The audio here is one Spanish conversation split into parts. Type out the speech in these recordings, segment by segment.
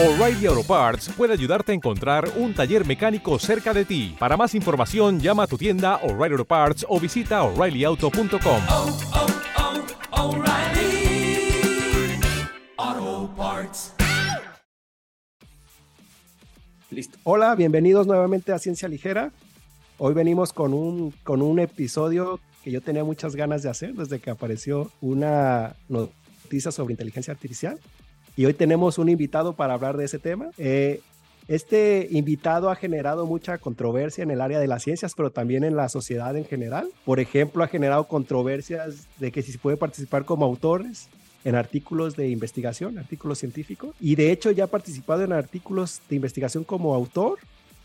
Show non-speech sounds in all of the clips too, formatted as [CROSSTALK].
O'Reilly Auto Parts puede ayudarte a encontrar un taller mecánico cerca de ti. Para más información, llama a tu tienda O'Reilly Auto Parts o visita oreillyauto.com. oh, oh, Parts. Listo. Hola, bienvenidos nuevamente a Ciencia Ligera. Hoy venimos con un, con un episodio que yo tenía muchas ganas de hacer desde que apareció una noticia sobre inteligencia artificial. Y hoy tenemos un invitado para hablar de ese tema. Eh, este invitado ha generado mucha controversia en el área de las ciencias, pero también en la sociedad en general. Por ejemplo, ha generado controversias de que si se puede participar como autores en artículos de investigación, artículos científicos. Y de hecho ya ha participado en artículos de investigación como autor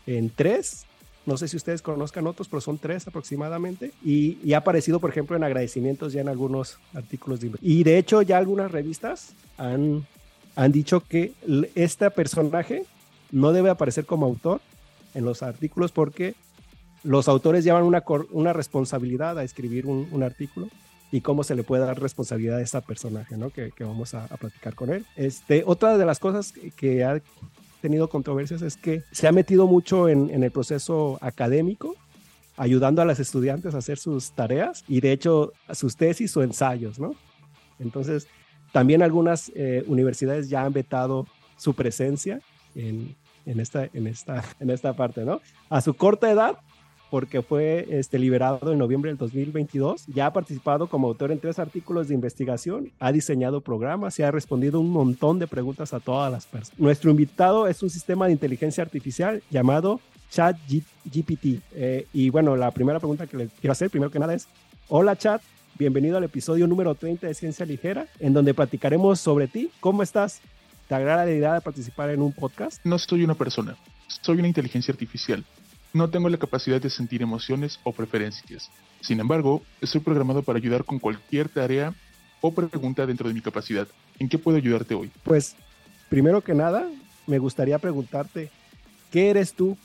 en tres. No sé si ustedes conozcan otros, pero son tres aproximadamente. Y, y ha aparecido, por ejemplo, en agradecimientos ya en algunos artículos de investigación. Y de hecho ya algunas revistas han han dicho que este personaje no debe aparecer como autor en los artículos porque los autores llevan una, una responsabilidad a escribir un, un, artículo y cómo se le puede dar responsabilidad a este personaje, ¿no? Que, que vamos a, a, platicar con él. Este, otra de las cosas que ha tenido controversias es que se ha metido mucho en, en el proceso académico, ayudando a los estudiantes a hacer sus tareas y de hecho sus tesis o ensayos, ¿no? Entonces, también algunas eh, universidades ya han vetado su presencia en, en, esta, en, esta, [LAUGHS] en esta parte, ¿no? A su corta edad, porque fue este, liberado en noviembre del 2022, ya ha participado como autor en tres artículos de investigación, ha diseñado programas y ha respondido un montón de preguntas a todas las personas. Nuestro invitado es un sistema de inteligencia artificial llamado ChatGPT. Eh, y bueno, la primera pregunta que le quiero hacer, primero que nada, es, hola Chat, Bienvenido al episodio número 30 de Ciencia Ligera, en donde platicaremos sobre ti. ¿Cómo estás? ¿Te agrada la idea de participar en un podcast? No soy una persona, soy una inteligencia artificial. No tengo la capacidad de sentir emociones o preferencias. Sin embargo, estoy programado para ayudar con cualquier tarea o pregunta dentro de mi capacidad. ¿En qué puedo ayudarte hoy? Pues, primero que nada, me gustaría preguntarte, ¿qué eres tú?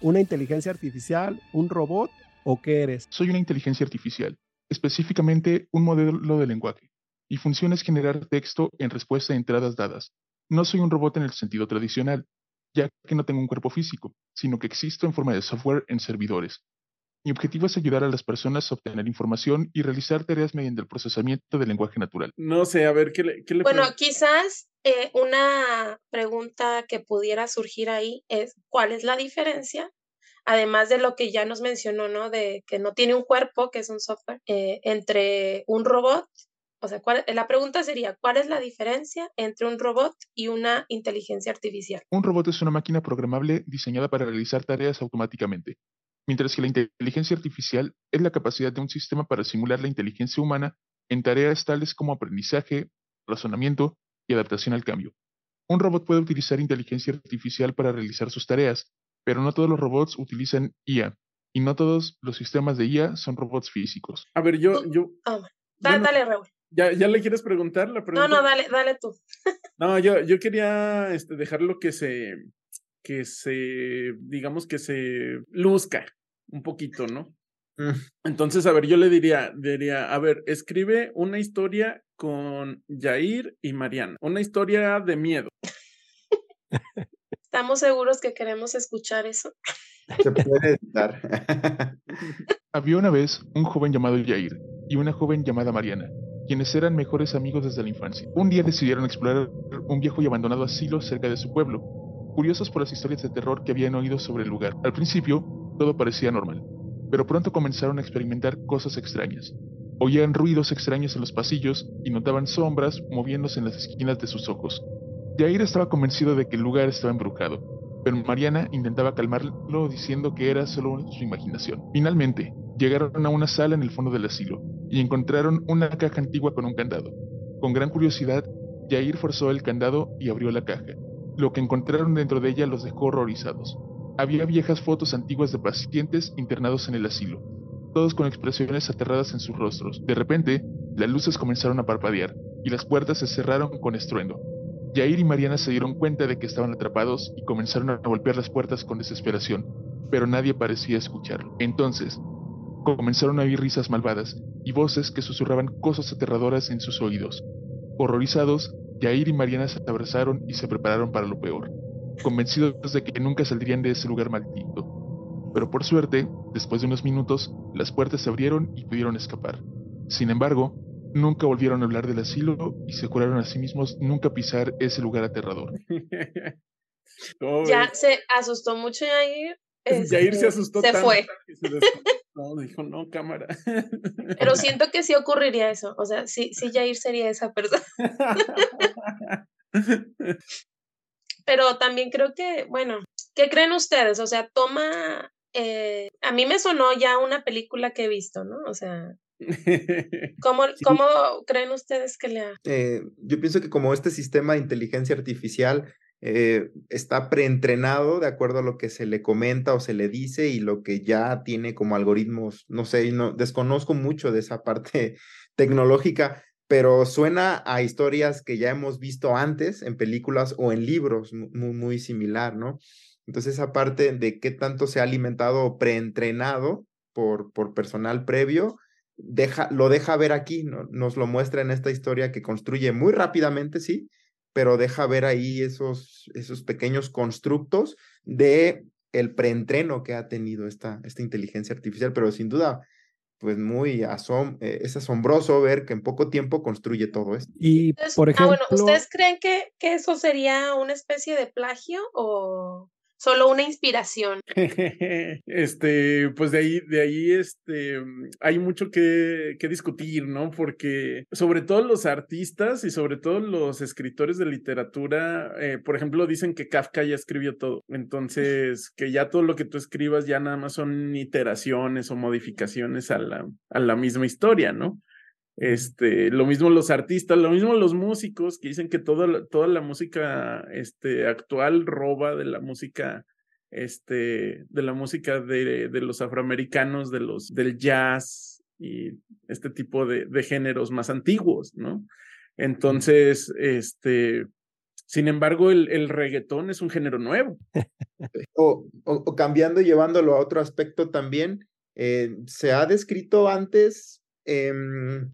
¿Una inteligencia artificial? ¿Un robot? ¿O qué eres? Soy una inteligencia artificial específicamente un modelo de lenguaje. Mi función es generar texto en respuesta a entradas dadas. No soy un robot en el sentido tradicional, ya que no tengo un cuerpo físico, sino que existo en forma de software en servidores. Mi objetivo es ayudar a las personas a obtener información y realizar tareas mediante el procesamiento del lenguaje natural. No sé, a ver, ¿qué le, qué le Bueno, quizás eh, una pregunta que pudiera surgir ahí es, ¿cuál es la diferencia además de lo que ya nos mencionó, ¿no? De que no tiene un cuerpo, que es un software, eh, entre un robot, o sea, ¿cuál, la pregunta sería, ¿cuál es la diferencia entre un robot y una inteligencia artificial? Un robot es una máquina programable diseñada para realizar tareas automáticamente, mientras que la inteligencia artificial es la capacidad de un sistema para simular la inteligencia humana en tareas tales como aprendizaje, razonamiento y adaptación al cambio. Un robot puede utilizar inteligencia artificial para realizar sus tareas, pero no todos los robots utilizan IA y no todos los sistemas de IA son robots físicos. A ver, yo... yo oh, dale, bueno, dale, Raúl. ¿ya, ¿Ya le quieres preguntar la pregunta? No, no, dale, dale tú. [LAUGHS] no, yo, yo quería este, dejarlo que se, que se, digamos que se luzca un poquito, ¿no? Entonces, a ver, yo le diría, diría, a ver, escribe una historia con Jair y Mariana, una historia de miedo. [LAUGHS] ¿Estamos seguros que queremos escuchar eso? Se puede dar. [LAUGHS] Había una vez un joven llamado Jair y una joven llamada Mariana, quienes eran mejores amigos desde la infancia. Un día decidieron explorar un viejo y abandonado asilo cerca de su pueblo, curiosos por las historias de terror que habían oído sobre el lugar. Al principio, todo parecía normal, pero pronto comenzaron a experimentar cosas extrañas. Oían ruidos extraños en los pasillos y notaban sombras moviéndose en las esquinas de sus ojos. Jair estaba convencido de que el lugar estaba embrujado, pero Mariana intentaba calmarlo diciendo que era solo su imaginación. Finalmente, llegaron a una sala en el fondo del asilo y encontraron una caja antigua con un candado. Con gran curiosidad, Jair forzó el candado y abrió la caja. Lo que encontraron dentro de ella los dejó horrorizados. Había viejas fotos antiguas de pacientes internados en el asilo, todos con expresiones aterradas en sus rostros. De repente, las luces comenzaron a parpadear y las puertas se cerraron con estruendo. Jair y Mariana se dieron cuenta de que estaban atrapados y comenzaron a golpear las puertas con desesperación, pero nadie parecía escucharlo. Entonces, comenzaron a oír risas malvadas y voces que susurraban cosas aterradoras en sus oídos. Horrorizados, Yair y Mariana se abrazaron y se prepararon para lo peor, convencidos de que nunca saldrían de ese lugar maldito. Pero por suerte, después de unos minutos, las puertas se abrieron y pudieron escapar. Sin embargo, nunca volvieron a hablar del asilo y se juraron a sí mismos nunca pisar ese lugar aterrador. [LAUGHS] ya se asustó mucho Yair. Yair se este, asustó Se tanto fue. que se desconectó. No, [LAUGHS] dijo, no, cámara. [LAUGHS] Pero siento que sí ocurriría eso. O sea, sí, sí Jair sería esa persona. Pero también creo que, bueno, ¿qué creen ustedes? O sea, toma. eh, a mí me sonó ya una película que he visto, ¿no? O sea, [LAUGHS] ¿cómo, cómo creen ustedes que le ha... Eh, yo pienso que como este sistema de inteligencia artificial eh, está preentrenado de acuerdo a lo que se le comenta o se le dice y lo que ya tiene como algoritmos, no sé, no, desconozco mucho de esa parte [LAUGHS] tecnológica, pero suena a historias que ya hemos visto antes en películas o en libros, muy, muy similar, ¿no? Entonces esa parte de qué tanto se ha alimentado o preentrenado por, por personal previo, deja, lo deja ver aquí, ¿no? nos lo muestra en esta historia que construye muy rápidamente, sí, pero deja ver ahí esos, esos pequeños constructos de el preentreno que ha tenido esta, esta inteligencia artificial, pero sin duda, pues muy asom eh, es asombroso ver que en poco tiempo construye todo esto. Y Entonces, por ah, ejemplo, bueno, ¿ustedes creen que, que eso sería una especie de plagio o solo una inspiración? [LAUGHS] Este, pues de ahí, de ahí, este, mm, hay mucho que, que discutir, ¿no? Porque sobre todo los artistas y sobre todo los escritores de literatura, eh, por ejemplo, dicen que Kafka ya escribió todo. Entonces, que ya todo lo que tú escribas ya nada más son iteraciones o modificaciones a la, a la misma historia, ¿no? Este, lo mismo los artistas, lo mismo los músicos que dicen que toda la, toda la música este, actual roba de la música, este, de la música de, de los afroamericanos, de los, del jazz y este tipo de, de géneros más antiguos, ¿no? Entonces, este, sin embargo, el, el reggaetón es un género nuevo. [LAUGHS] O, o, o cambiando y llevándolo a otro aspecto también, eh, se ha descrito antes eh,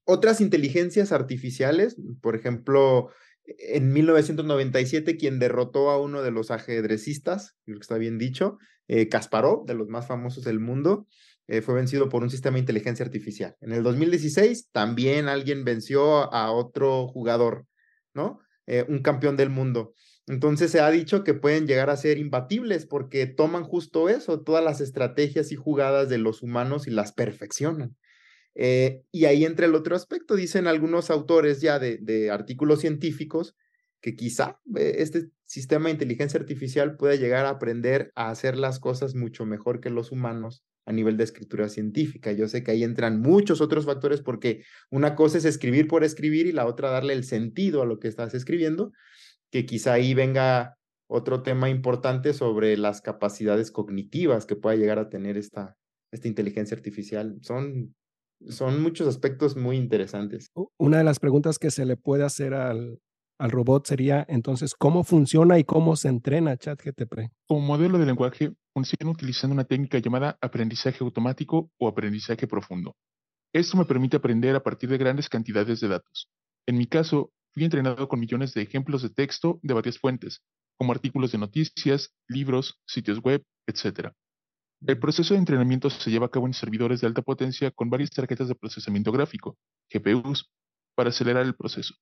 otras inteligencias artificiales, por ejemplo, en 1997 quien derrotó a uno de los ajedrecistas, creo que está bien dicho, eh, Kasparov, de los más famosos del mundo, eh, fue vencido por un sistema de inteligencia artificial. En el 2016 también alguien venció a otro jugador, ¿no? Eh, un campeón del mundo. Entonces se ha dicho que pueden llegar a ser imbatibles porque toman justo eso, todas las estrategias y jugadas de los humanos y las perfeccionan. Eh, y ahí entra el otro aspecto, dicen algunos autores ya de, artículos científicos que quizá eh, este sistema de inteligencia artificial pueda llegar a aprender a hacer las cosas mucho mejor que los humanos a nivel de escritura científica. Yo sé que ahí entran muchos otros factores porque una cosa es escribir por escribir y la otra darle el sentido a lo que estás escribiendo, que quizá ahí venga otro tema importante sobre las capacidades cognitivas que pueda llegar a tener esta, esta inteligencia artificial. Son son muchos aspectos muy interesantes. Una de las preguntas que se le puede hacer al, al robot sería entonces, ¿cómo funciona y cómo se entrena ChatGTP? Como modelo de lenguaje, funciona utilizando una técnica llamada aprendizaje automático o aprendizaje profundo. Esto me permite aprender a partir de grandes cantidades de datos. En mi caso, fui entrenado con millones de ejemplos de texto de varias fuentes, como artículos de noticias, libros, sitios web, etc. El proceso de entrenamiento se lleva a cabo en servidores de alta potencia con varias tarjetas de procesamiento gráfico, GPUs, para acelerar el proceso.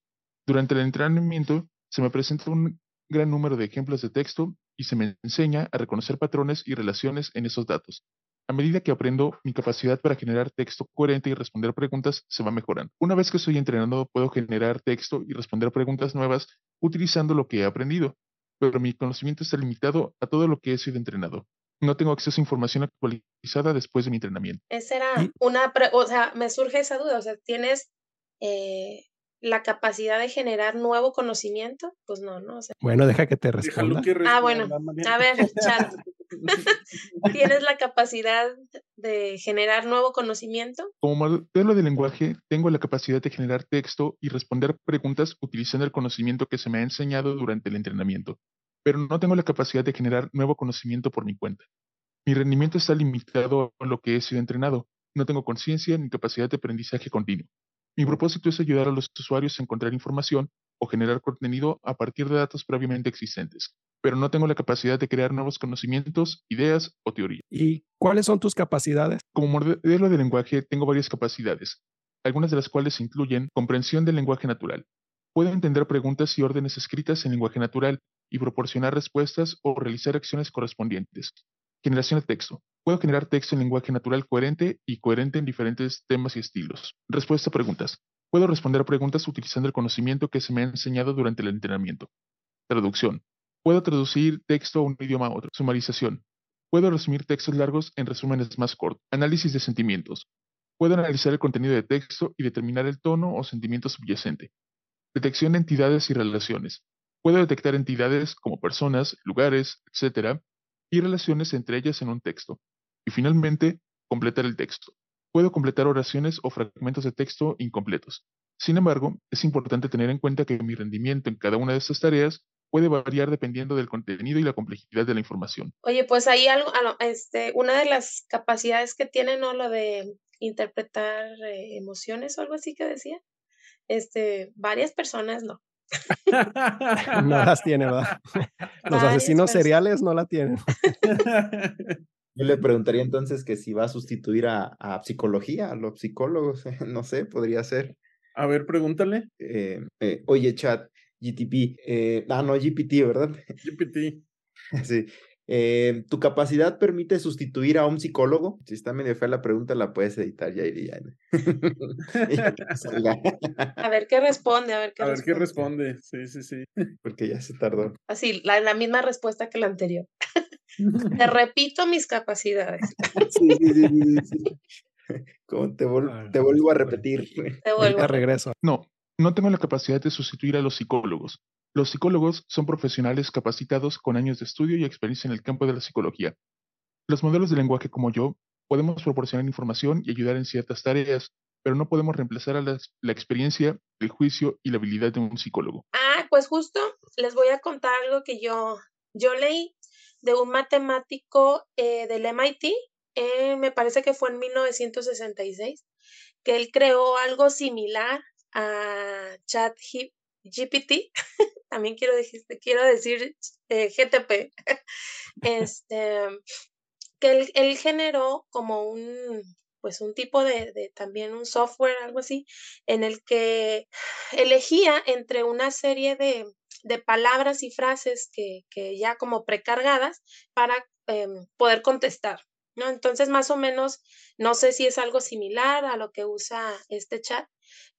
Durante el entrenamiento se me presenta un gran número de ejemplos de texto y se me enseña a reconocer patrones y relaciones en esos datos. A medida que aprendo, mi capacidad para generar texto coherente y responder preguntas se va mejorando. Una vez que estoy entrenado, puedo generar texto y responder preguntas nuevas utilizando lo que he aprendido, pero mi conocimiento está limitado a todo lo que he sido entrenado no tengo acceso a información actualizada después de mi entrenamiento. Esa era Y- una, pre- o sea, me surge esa duda, o sea, ¿tienes eh, la capacidad de generar nuevo conocimiento? Pues no, ¿no? O sea, Bueno, deja que te responda. que Ah, bueno. responda, a ver, chat, [LAUGHS] ¿tienes la capacidad de generar nuevo conocimiento? Como modelo de lenguaje, tengo la capacidad de generar texto y responder preguntas utilizando el conocimiento que se me ha enseñado durante el entrenamiento, pero no tengo la capacidad de generar nuevo conocimiento por mi cuenta. Mi rendimiento está limitado a lo que he sido entrenado. No tengo conciencia ni capacidad de aprendizaje continuo. Mi propósito es ayudar a los usuarios a encontrar información o generar contenido a partir de datos previamente existentes, pero no tengo la capacidad de crear nuevos conocimientos, ideas o teorías. ¿Y cuáles son tus capacidades? Como modelo de lenguaje tengo varias capacidades, algunas de las cuales incluyen comprensión del lenguaje natural. Puedo entender preguntas y órdenes escritas en lenguaje natural y proporcionar respuestas o realizar acciones correspondientes. Generación de texto. Puedo generar texto en lenguaje natural coherente y coherente en diferentes temas y estilos. Respuesta a preguntas. Puedo responder preguntas utilizando el conocimiento que se me ha enseñado durante el entrenamiento. Traducción. Puedo traducir texto a un idioma a otro. Sumarización. Puedo resumir textos largos en resúmenes más cortos. Análisis de sentimientos. Puedo analizar el contenido de texto y determinar el tono o sentimiento subyacente. Detección de entidades y relaciones. Puedo detectar entidades como personas, lugares, etc. y relaciones entre ellas en un texto. Y finalmente, completar el texto. Puedo completar oraciones o fragmentos de texto incompletos. Sin embargo, es importante tener en cuenta que mi rendimiento en cada una de estas tareas puede variar dependiendo del contenido y la complejidad de la información. Oye, pues ahí algo, este, una de las capacidades que tiene, ¿no? Lo de interpretar eh, emociones o algo así que decía. Este, varias personas no. [LAUGHS] no las tiene, ¿verdad? [LAUGHS] Los asesinos seriales no la tienen. [LAUGHS] Yo le preguntaría entonces que si va a sustituir a, psicología, a los psicólogos, no sé, podría ser. A ver, pregúntale. Eh, eh, oye, chat, GTP, eh, ah, no, GPT, ¿verdad? GPT. sí. ¿Tu capacidad permite sustituir a un psicólogo? Si está medio fea la pregunta, la puedes editar ya iría. [LAUGHS] a ver qué responde, a ver qué a ver qué responde. Sí, sí, sí. [LAUGHS] Porque ya se tardó. Así, la misma respuesta que la anterior. [LAUGHS] Te repito mis capacidades. Sí, sí, sí, sí. Como te, te, vuelvo a repetir. Te vuelvo. a regreso. No, no tengo la capacidad de sustituir a los psicólogos. Los psicólogos son profesionales capacitados con años de estudio y experiencia en el campo de la psicología. Los modelos de lenguaje como yo podemos proporcionar información y ayudar en ciertas tareas, pero no podemos reemplazar a la, la, experiencia, el juicio y la habilidad de un psicólogo. Ah, pues justo les voy a contar algo que yo, yo leí de un matemático eh, del MIT, eh, me parece que fue en 1966, que él creó algo similar a ChatGPT, [LAUGHS] también quiero decir, quiero decir eh, GTP, [LAUGHS] este, que él, él, generó como un, pues un tipo de, de, también un software, algo así, en el que elegía entre una serie de, de palabras y frases que, que ya como precargadas para em, poder contestar. ¿no? Entonces, más o menos, no sé si es algo similar a lo que usa este chat,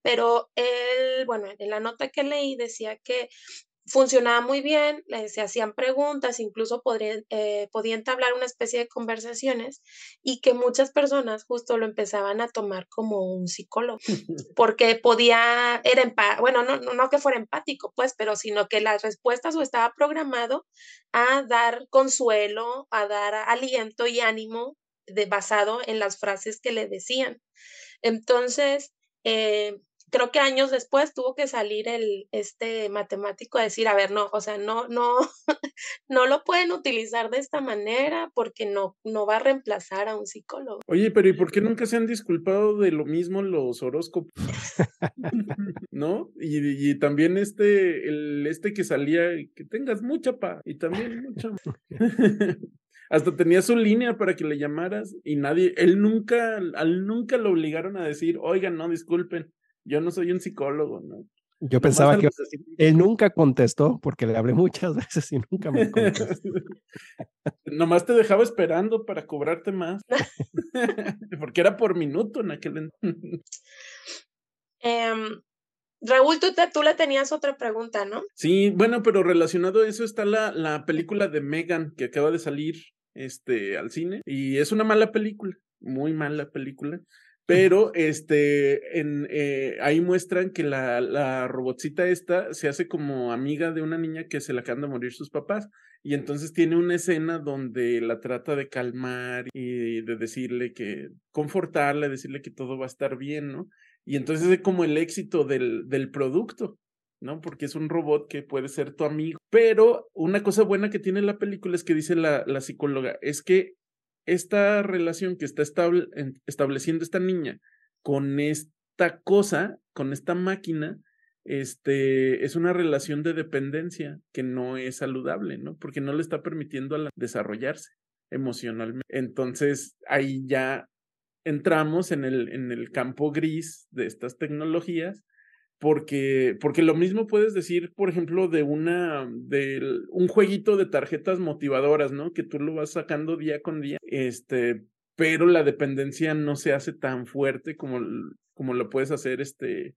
pero él, bueno, en la nota que leí decía que funcionaba muy bien, se hacían preguntas, incluso eh, podía entablar una especie de conversaciones y que muchas personas justo lo empezaban a tomar como un psicólogo, [LAUGHS] porque podía, era, bueno, no, no que fuera empático, pues, pero sino que las respuestas o estaba programado a dar consuelo, a dar aliento y ánimo de, basado en las frases que le decían. Entonces, eh, creo que años después tuvo que salir el este matemático a decir, a ver, no, o sea, no, no, [LAUGHS] no lo pueden utilizar de esta manera porque no, no va a reemplazar a un psicólogo. Oye, pero ¿y por qué nunca se han disculpado de lo mismo los horóscopos? [LAUGHS] ¿No? Y, y, también este, el este que salía, que tengas mucha pa, y también mucha. [LAUGHS] hasta tenía su línea para que le llamaras y nadie, él nunca, al nunca lo obligaron a decir, oigan, no, disculpen, yo no soy un psicólogo, ¿no? Yo pensaba que él nunca contestó porque le hablé muchas [LAUGHS] veces y nunca me contestó. Nomás te dejaba esperando para cobrarte más. [LAUGHS] porque era por minuto en aquel em, Raúl, tú, tú le tenías otra pregunta, ¿no? Sí, bueno, pero relacionado a eso está la, la película de Megan que acaba de salir este, al cine y es una mala película, muy mala película. [LAUGHS] Pero este, en, eh, ahí muestran que la, la robotcita esta se hace como amiga de una niña que se la acaban de morir sus papás. Y entonces tiene una escena donde la trata de calmar y de decirle que, confortarle, decirle que todo va a estar bien, ¿no? Y entonces es como el éxito del, del producto, ¿no? Porque es un robot que puede ser tu amigo. Pero una cosa buena que tiene la película es que dice la, la psicóloga, es que esta relación que está estableciendo esta niña con esta cosa, con esta máquina, este, es una relación de dependencia que no es saludable, ¿no? Porque no le está permitiendo a desarrollarse emocionalmente. Entonces, ahí ya entramos en el, en el campo gris de estas tecnologías, porque, porque lo mismo puedes decir, por ejemplo, de una, de un jueguito de tarjetas motivadoras, ¿no? Que tú lo vas sacando día con día, este, pero la dependencia no se hace tan fuerte como, como lo puedes hacer, este,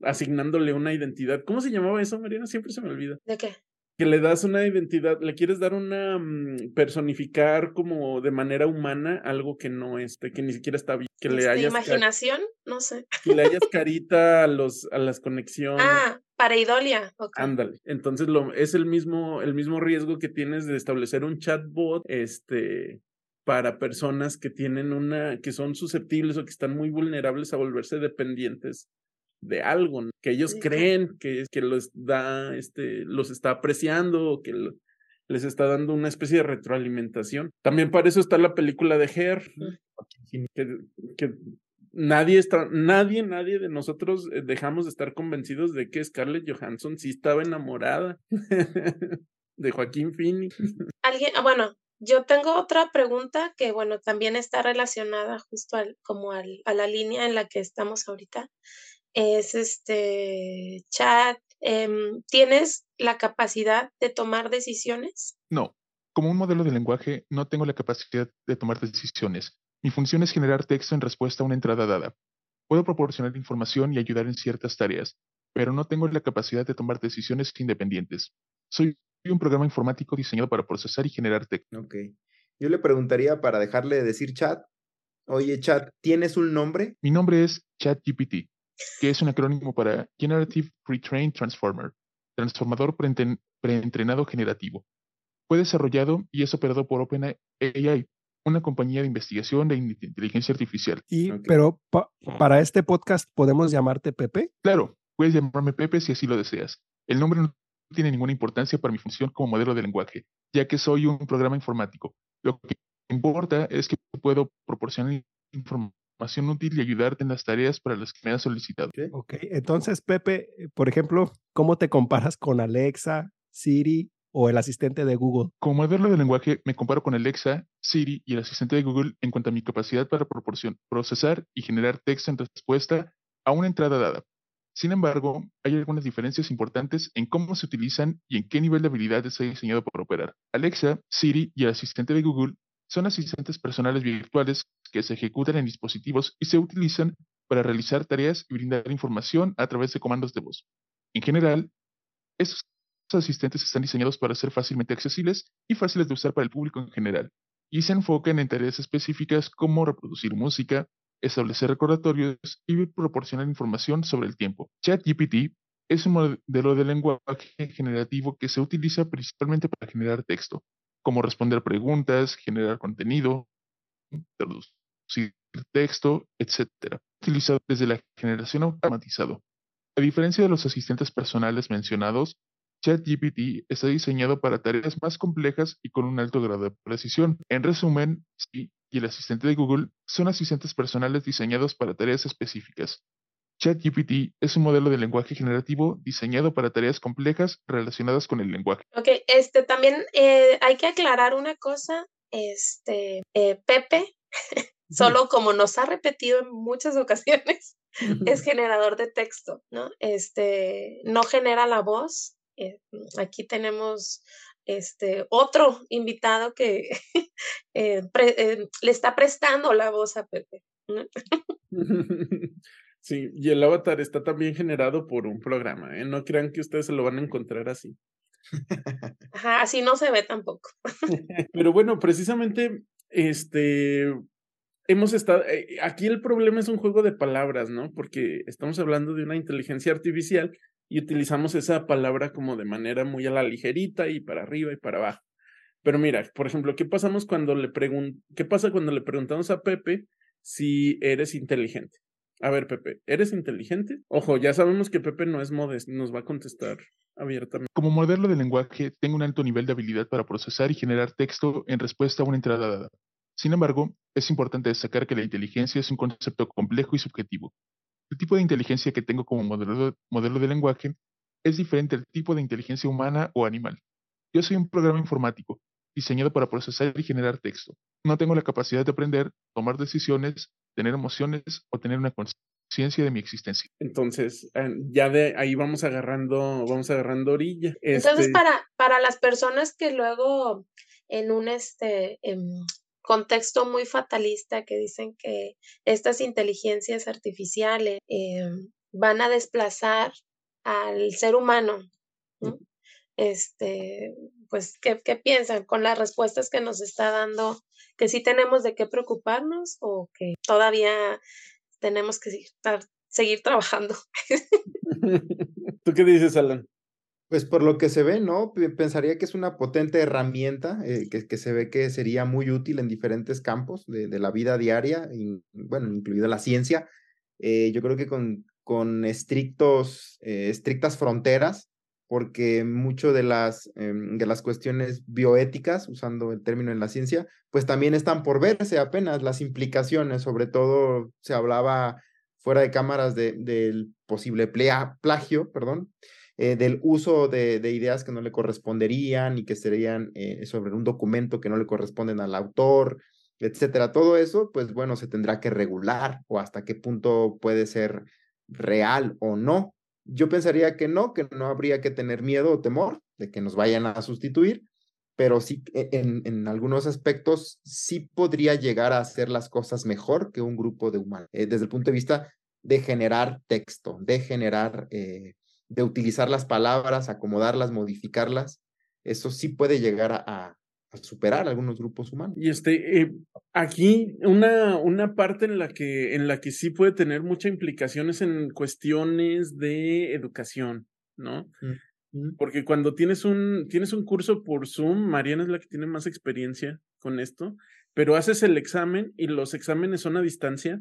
asignándole una identidad. ¿Cómo se llamaba eso, Mariana? Siempre se me olvida. ¿De qué? Que le das una identidad, le quieres dar una mm, personificar como de manera humana algo que no este, que ni siquiera está bien, que le Este, hayas imaginación, no sé. que le hayas [LAUGHS] carita a los a las conexiones. Ah, pareidolia. ok. Ándale. Entonces lo, es el mismo, el mismo riesgo que tienes de establecer un chatbot, este, para personas que tienen una, que son susceptibles o que están muy vulnerables a volverse dependientes de algo, ¿no? que ellos Sí, creen que, que los da, este, los está apreciando o que lo- les está dando una especie de retroalimentación. También para eso está la película de Her, que, que nadie está, nadie, nadie de nosotros eh, dejamos de estar convencidos de que Scarlett Johansson sí estaba enamorada [LAUGHS] de Joaquín Phoenix. [LAUGHS] Alguien, ah, bueno, yo tengo otra pregunta que, bueno, también está relacionada justo al, como al, a la línea en la que estamos ahorita. Es este chat. em, ¿Tienes la capacidad de tomar decisiones? No, como un modelo de lenguaje no tengo la capacidad de tomar decisiones. Mi función es generar texto en respuesta a una entrada dada. Puedo proporcionar información y ayudar en ciertas tareas, pero no tengo la capacidad de tomar decisiones independientes. Soy un programa informático diseñado para procesar y generar texto. Ok. Yo le preguntaría para dejarle de decir chat. Oye, chat, ¿tienes un nombre? Mi nombre es ChatGPT, que es un acrónimo para Generative Pre-trained Transformer, transformador preentrenado generativo. Fue desarrollado y es operado por OpenAI, una compañía de investigación de in- inteligencia artificial. Y, pero pa- para este podcast podemos llamarte Pepe. Claro, puedes llamarme Pepe si así lo deseas. El nombre no tiene ninguna importancia para mi función como modelo de lenguaje, ya que soy un programa informático. Lo que importa es que puedo proporcionar información útil y ayudarte en las tareas para las que me has solicitado. Ok, entonces Pepe, eh, por ejemplo, ¿cómo te comparas con Alexa, Siri o el asistente de Google? Como modelo de lenguaje, me comparo con Alexa, Siri y el asistente de Google en cuanto a mi capacidad para proporcion- procesar y generar texto en respuesta a una entrada dada. Sin embargo, hay algunas diferencias importantes en cómo se utilizan y en qué nivel de habilidad está diseñado para operar. Alexa, Siri y el asistente de Google son asistentes personales virtuales que se ejecutan en dispositivos y se utilizan para realizar tareas y brindar información a través de comandos de voz. En general, estos asistentes están diseñados para ser fácilmente accesibles y fáciles de usar para el público en general, y se enfocan en tareas específicas como reproducir música, establecer recordatorios y proporcionar información sobre el tiempo. ChatGPT es un modelo de lenguaje generativo que se utiliza principalmente para generar texto, como responder preguntas, generar contenido, traducir texto, etc. Utilizado desde la generación automatizado. A diferencia de los asistentes personales mencionados, ChatGPT está diseñado para tareas más complejas y con un alto grado de precisión. En resumen, Siri y el asistente de Google son asistentes personales diseñados para tareas específicas. ChatGPT es un modelo de lenguaje generativo diseñado para tareas complejas relacionadas con el lenguaje. Ok, este también eh, hay que aclarar una cosa. Este eh, Pepe, [LAUGHS] solo como nos ha repetido en muchas ocasiones, es generador de texto, ¿no? Este no genera la voz. Eh, aquí tenemos este otro invitado que [LAUGHS] eh, pre- eh, le está prestando la voz a Pepe. [LAUGHS] Sí, y el avatar está también generado por un programa, ¿eh? No crean que ustedes se lo van a encontrar así. [LAUGHS] Ajá, así no se ve tampoco. [LAUGHS] Pero bueno, precisamente, este, hemos estado, eh, aquí el problema es un juego de palabras, ¿no? Porque estamos hablando de una inteligencia artificial y utilizamos esa palabra como de manera muy a la ligerita y para arriba y para abajo. Pero mira, por ejemplo, ¿qué pasamos cuando le pregun qué pasa cuando le preguntamos a Pepe si eres inteligente? A ver, Pepe, ¿eres inteligente? Ojo, ya sabemos que Pepe no es modesto, nos va a contestar abiertamente. Como modelo de lenguaje, tengo un alto nivel de habilidad para procesar y generar texto en respuesta a una entrada dada. Sin embargo, es importante destacar que la inteligencia es un concepto complejo y subjetivo. El tipo de inteligencia que tengo como modelo, modelo de lenguaje es diferente al tipo de inteligencia humana o animal. Yo soy un programa informático diseñado para procesar y generar texto. No tengo la capacidad de aprender, tomar decisiones, tener emociones o tener una conciencia de mi existencia. Entonces, eh, ya de ahí vamos agarrando, vamos agarrando orilla. Entonces, Este, para, para las personas que luego en un este em, contexto muy fatalista que dicen que estas inteligencias artificiales em, van a desplazar al ser humano, ¿no? Este, pues, ¿qué, ¿qué piensan con las respuestas que nos está dando? ¿Que sí tenemos de qué preocuparnos o que todavía tenemos que seguir, seguir trabajando? [LAUGHS] ¿Tú qué dices, Alan? Pues por lo que se ve, ¿no? Pensaría que es una potente herramienta eh, que, que se ve que sería muy útil en diferentes campos de, de la vida diaria, in- bueno, incluida la ciencia. Eh, yo creo que con, con estrictos, eh, estrictas fronteras, porque mucho de las, em, de las cuestiones bioéticas, usando el término en la ciencia, pues también están por verse apenas las implicaciones, sobre todo se hablaba fuera de cámaras de, del posible plagio, perdón, eh, del uso de, de ideas que no le corresponderían y que serían eh, sobre un documento que no le corresponden al autor, etcétera. Todo eso, pues bueno, se tendrá que regular o hasta qué punto puede ser real o no. Yo pensaría que no, que no habría que tener miedo o temor de que nos vayan a sustituir, pero sí, e- en, en algunos aspectos sí podría llegar a hacer las cosas mejor que un grupo de humanos, eh, desde el punto de vista de generar texto, de generar, eh, de utilizar las palabras, acomodarlas, modificarlas. Eso sí puede llegar a, a- a superar algunos grupos humanos. Y este, eh, aquí una, una parte en la que, en la que sí puede tener muchas implicaciones en cuestiones de educación, ¿no? Mm. Porque cuando tienes un, tienes un curso por Zoom, Mariana es la que tiene más experiencia con esto, pero haces el examen y los exámenes son a distancia.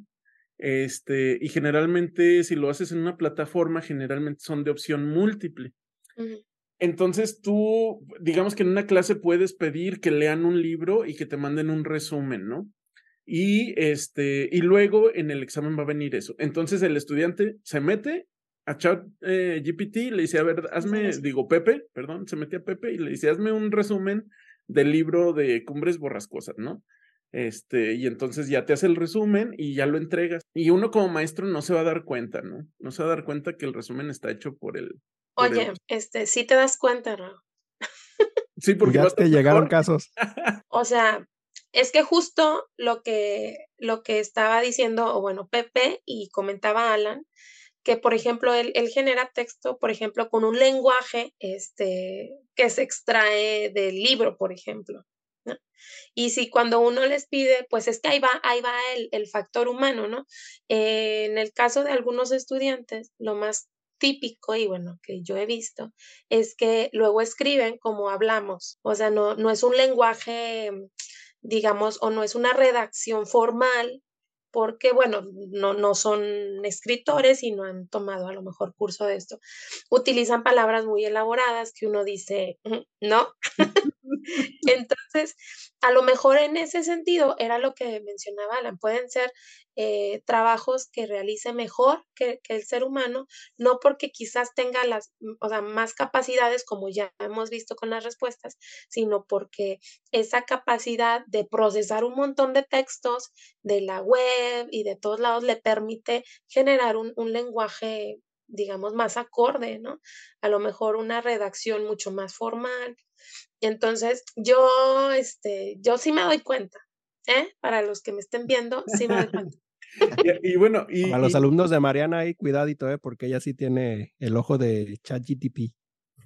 Este, y generalmente, si lo haces en una plataforma, generalmente son de opción múltiple. Ujú. Entonces tú, digamos que en una clase puedes pedir que lean un libro y que te manden un resumen, ¿no? Y este, y luego en el examen va a venir eso. Entonces el estudiante se mete a chat eh, GPT, le dice, a ver, hazme, digo, Pepe, perdón, se mete a Pepe y le dice, hazme un resumen del libro de Cumbres Borrascosas, ¿no? Este, y entonces ya te hace el resumen y ya lo entregas. Y uno como maestro no se va a dar cuenta, ¿no? No se va a dar cuenta que el resumen está hecho por el. Oye, este, sí te das cuenta, ¿no? Sí, porque ya te llegaron mejor. casos. [LAUGHS] O sea, es que justo lo que, lo que estaba diciendo, o bueno, Pepe y comentaba Alan, que por ejemplo, él, él genera texto, por ejemplo, con un lenguaje este, que se extrae del libro, por ejemplo. ¿no? Y si cuando uno les pide, pues es que ahí va, ahí va el, el factor humano, ¿no? Eh, en el caso de algunos estudiantes, lo más típico y bueno, que yo he visto, es que luego escriben como hablamos, o sea, no, no es un lenguaje, digamos, o no es una redacción formal, porque bueno, no, no son escritores y no han tomado a lo mejor curso de esto. Utilizan palabras muy elaboradas que uno dice, "Mm, no. [LAUGHS] Entonces, a lo mejor en ese sentido era lo que mencionaba Alan, pueden ser eh, trabajos que realice mejor que, que el ser humano, no porque quizás tenga las, mm, o sea, más capacidades como ya hemos visto con las respuestas, sino porque esa capacidad de procesar un montón de textos de la web y de todos lados le permite generar un, un lenguaje digamos, más acorde, ¿no? A lo mejor una redacción mucho más formal. Entonces, yo, este, yo sí me doy cuenta, ¿eh? Para los que me estén viendo, sí me doy cuenta. [LAUGHS] Y, y bueno, y, A los y- alumnos de Mariana ahí, cuidadito, ¿eh? porque ella sí tiene el ojo de ChatGTP.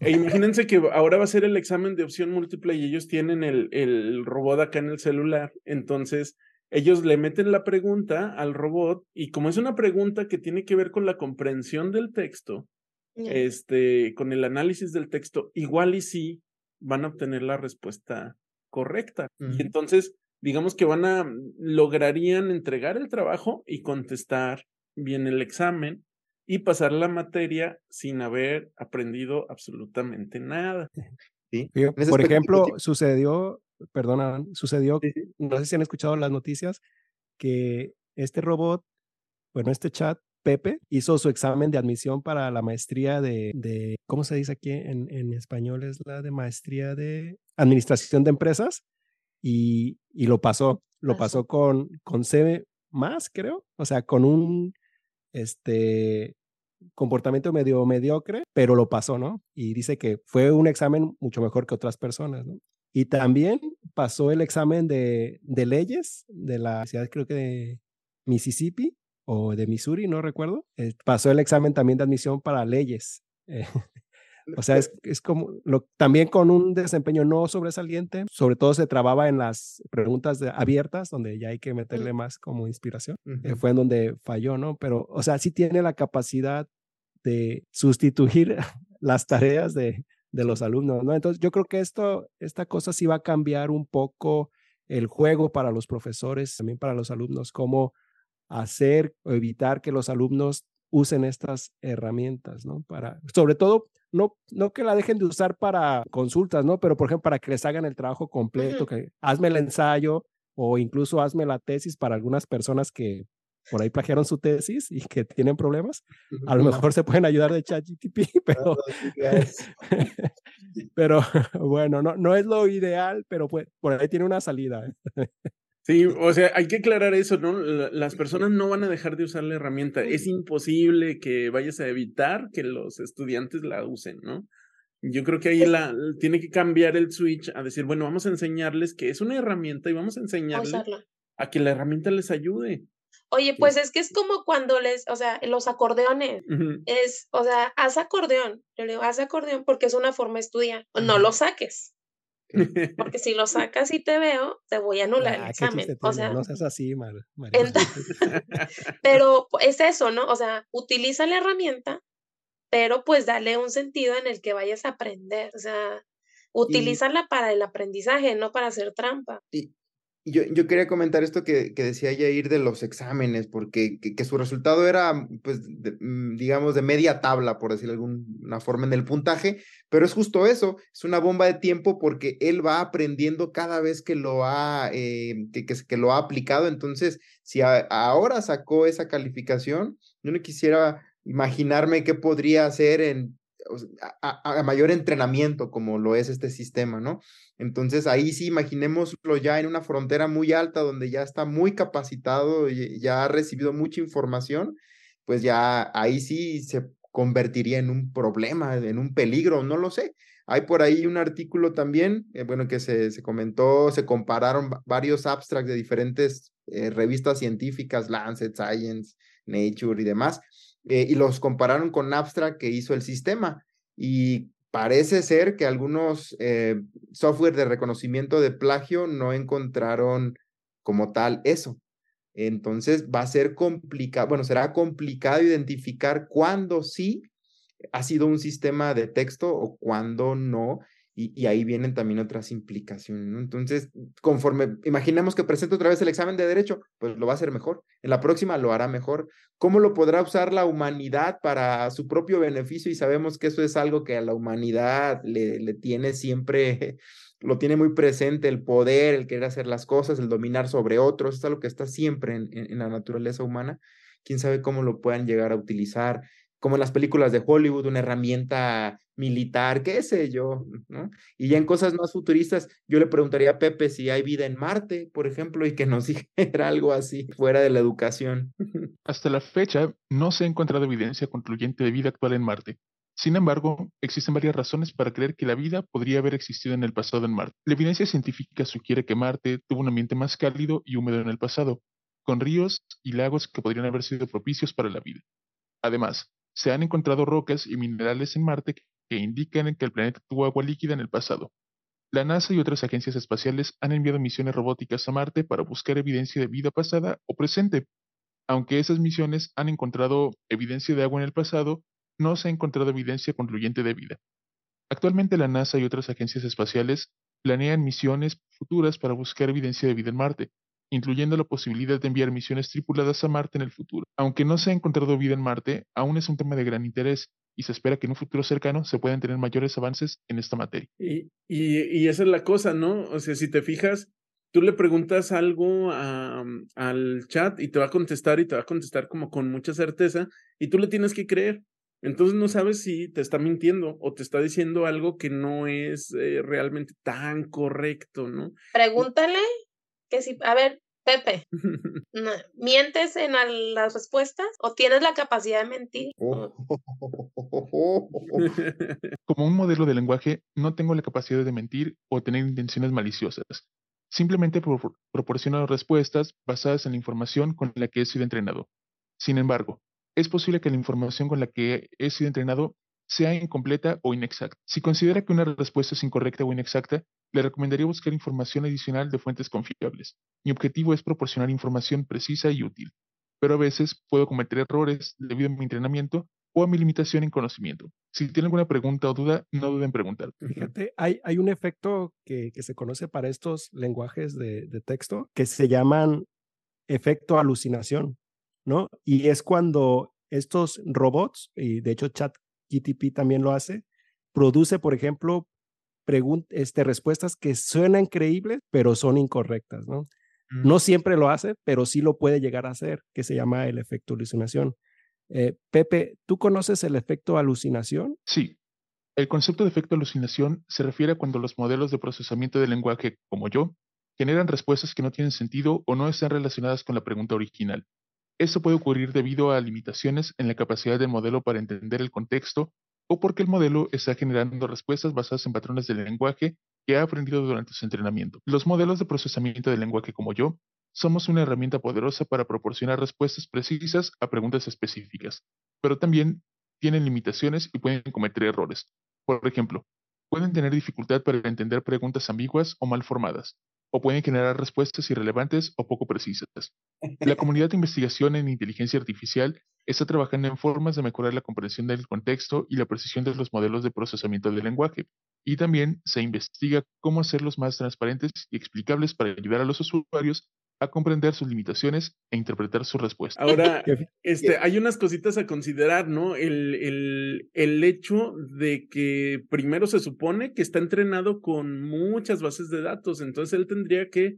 e imagínense que ahora va a ser el examen de opción múltiple y ellos tienen el, el robot acá en el celular. Entonces, ellos le meten la pregunta al robot y como es una pregunta que tiene que ver con la comprensión del texto, este, con el análisis del texto, igual y sí van a obtener la respuesta correcta. Y entonces, digamos que van a, lograrían entregar el trabajo y contestar bien el examen y pasar la materia sin haber aprendido absolutamente nada. [LAUGHS] ¿sí? Por ejemplo, sucedió, perdona, sucedió, no sé si han escuchado las noticias, que este robot, bueno, este chat, Pepe hizo su examen de admisión para la maestría de, de ¿cómo se dice aquí en, en, español? Es la de maestría de administración de empresas y, y lo pasó, lo pasó con, con C más, creo, o sea, con un, este, comportamiento medio mediocre, pero lo pasó, ¿no? Y dice que fue un examen mucho mejor que otras personas, ¿no? Y también pasó el examen de, de leyes de la Universidad, creo que de Mississippi o de Missouri, no recuerdo. Eh, pasó el examen también de admisión para leyes. Eh, [LAUGHS] o sea, es, es como lo, también con un desempeño no sobresaliente, sobre todo se trababa en las preguntas abiertas, donde ya hay que meterle más como inspiración. Eh, fue en donde falló, ¿no? Pero, o sea, sí tiene la capacidad de sustituir [LAUGHS] las tareas de, de los alumnos, ¿no? Entonces, yo creo que esto, esta cosa sí va a cambiar un poco el juego para los profesores, también para los alumnos, cómo hacer o evitar que los alumnos usen estas herramientas, ¿no? Para, sobre todo, no, no que la dejen de usar para consultas, ¿no? Pero, por ejemplo, para que les hagan el trabajo completo, que hazme el ensayo o incluso hazme la tesis para algunas personas que por ahí plagiaron su tesis y que tienen problemas, a lo mejor se pueden ayudar de ChatGTP, [LAUGHS] pero, [LAUGHS] pero bueno, no, no es lo ideal, pero pues, por ahí tiene una salida. ¿eh? Sí, o sea, hay que aclarar eso, ¿no? Las personas no van a dejar de usar la herramienta. Es imposible que vayas a evitar que los estudiantes la usen, ¿no? Yo creo que ahí la, tiene que cambiar el switch a decir, bueno, vamos a enseñarles que es una herramienta y vamos a enseñarles a que la herramienta les ayude. Oye, pues es que es como cuando les, o sea, los acordeones, es, o sea, haz acordeón, yo le digo, haz acordeón porque es una forma de estudiar, no lo saques. Porque si lo [LAUGHS] sacas y te veo, te voy a anular el ah, examen. O sea, no seas así, Mar, [LAUGHS] [LAUGHS] pero es eso, ¿no? O sea, utiliza la herramienta, pero pues dale un sentido en el que vayas a aprender. O sea, utilízala para el aprendizaje, no para hacer trampa. Y, yo, yo quería comentar esto que, que decía Yair de los exámenes, porque que, su resultado era, pues, mm, digamos, de media tabla, por decirlo de alguna forma, en el puntaje, pero es justo eso, es una bomba de tiempo porque él va aprendiendo cada vez que lo ha, eh, que, que, lo ha aplicado. Entonces, si ahora sacó esa calificación, yo no quisiera imaginarme qué podría hacer en a, mayor entrenamiento como lo es este sistema, ¿no? Entonces ahí sí, imaginémoslo ya en una frontera muy alta donde ya está muy capacitado, y ya ha recibido mucha información, pues ya ahí sí se convertiría en un problema, en un peligro, no lo sé. Hay por ahí un artículo también, eh, bueno, que se, se, comentó, se compararon varios abstracts de diferentes eh, revistas científicas, Lancet, Science, Nature y demás, eh, y los compararon con Abstract que hizo el sistema. Y parece ser que algunos eh, software de reconocimiento de plagio no encontraron como tal eso. Entonces va a ser complicado, bueno, será complicado identificar cuándo sí ha sido un sistema de texto o cuándo no. Y, ahí vienen también otras implicaciones. Entonces, conforme imaginemos que presente otra vez el examen de derecho, pues lo va a hacer mejor. En la próxima lo hará mejor. ¿Cómo lo podrá usar la humanidad para su propio beneficio? Y sabemos que eso es algo que a la humanidad le, le tiene siempre, [LAUGHS] lo tiene muy presente, el poder, el querer hacer las cosas, el dominar sobre otros, es algo que está siempre en, en la naturaleza humana. Quién sabe cómo lo puedan llegar a utilizar como en las películas de Hollywood, una herramienta militar, qué sé yo, ¿no? Y ya en cosas más futuristas, yo le preguntaría a Pepe si hay vida en Marte, por ejemplo, y que nos [LAUGHS] dijera algo así fuera de la educación. [LAUGHS] Hasta la fecha, no se ha encontrado evidencia concluyente de vida actual en Marte. Sin embargo, existen varias razones para creer que la vida podría haber existido en el pasado en Marte. La evidencia científica sugiere que Marte tuvo un ambiente más cálido y húmedo en el pasado, con ríos y lagos que podrían haber sido propicios para la vida. Además, se han encontrado rocas y minerales en Marte que indican que el planeta tuvo agua líquida en el pasado. La NASA y otras agencias espaciales han enviado misiones robóticas a Marte para buscar evidencia de vida pasada o presente. Aunque esas misiones han encontrado evidencia de agua en el pasado, no se ha encontrado evidencia concluyente de vida. Actualmente la NASA y otras agencias espaciales planean misiones futuras para buscar evidencia de vida en Marte, incluyendo la posibilidad de enviar misiones tripuladas a Marte en el futuro. Aunque no se ha encontrado vida en Marte, aún es un tema de gran interés y se espera que en un futuro cercano se puedan tener mayores avances en esta materia. Y, y, esa es la cosa, ¿no? O sea, si te fijas, tú le preguntas algo a, al chat y te va a contestar y te va a contestar como con mucha certeza y tú le tienes que creer. Entonces no sabes si te está mintiendo o te está diciendo algo que no es eh, realmente tan correcto, ¿no? Pregúntale que si, a ver, Pepe, [LAUGHS] ¿mientes en las respuestas o tienes la capacidad de mentir? [LAUGHS] Como un modelo de lenguaje, no tengo la capacidad de mentir o tener intenciones maliciosas. Simplemente proporciono respuestas basadas en la información con la que he sido entrenado. Sin embargo, es posible que la información con la que he sido entrenado sea incompleta o inexacta. Si considera que una respuesta es incorrecta o inexacta, le recomendaría buscar información adicional de fuentes confiables. Mi objetivo es proporcionar información precisa y útil, pero a veces puedo cometer errores debido a mi entrenamiento o a mi limitación en conocimiento. Si tiene alguna pregunta o duda, no duden en preguntar. Fíjate, hay, hay un efecto que, se conoce para estos lenguajes de, de texto que se llaman efecto alucinación, ¿no? Y es cuando estos robots, y de hecho ChatGTP también lo hace, produce, por ejemplo, este, respuestas que suenan creíbles, pero son incorrectas, ¿no? No siempre lo hace, pero sí lo puede llegar a hacer, que se llama el efecto alucinación. Eh, Pepe, ¿tú conoces el efecto alucinación? Sí. El concepto de efecto alucinación se refiere a cuando los modelos de procesamiento del lenguaje, como yo, generan respuestas que no tienen sentido o no están relacionadas con la pregunta original. Esto puede ocurrir debido a limitaciones en la capacidad del modelo para entender el contexto o porque el modelo está generando respuestas basadas en patrones del lenguaje que ha aprendido durante su entrenamiento. Los modelos de procesamiento del lenguaje como yo somos una herramienta poderosa para proporcionar respuestas precisas a preguntas específicas, pero también tienen limitaciones y pueden cometer errores. Por ejemplo, pueden tener dificultad para entender preguntas ambiguas o mal formadas, o pueden generar respuestas irrelevantes o poco precisas. La [LAUGHS] comunidad de investigación en inteligencia artificial está trabajando en formas de mejorar la comprensión del contexto y la precisión de los modelos de procesamiento del lenguaje. Y también se investiga cómo hacerlos más transparentes y explicables para ayudar a los usuarios a comprender sus limitaciones e interpretar su respuesta. Ahora, este, hay unas cositas a considerar, ¿no? El, el, el, hecho de que primero se supone que está entrenado con muchas bases de datos, entonces él tendría que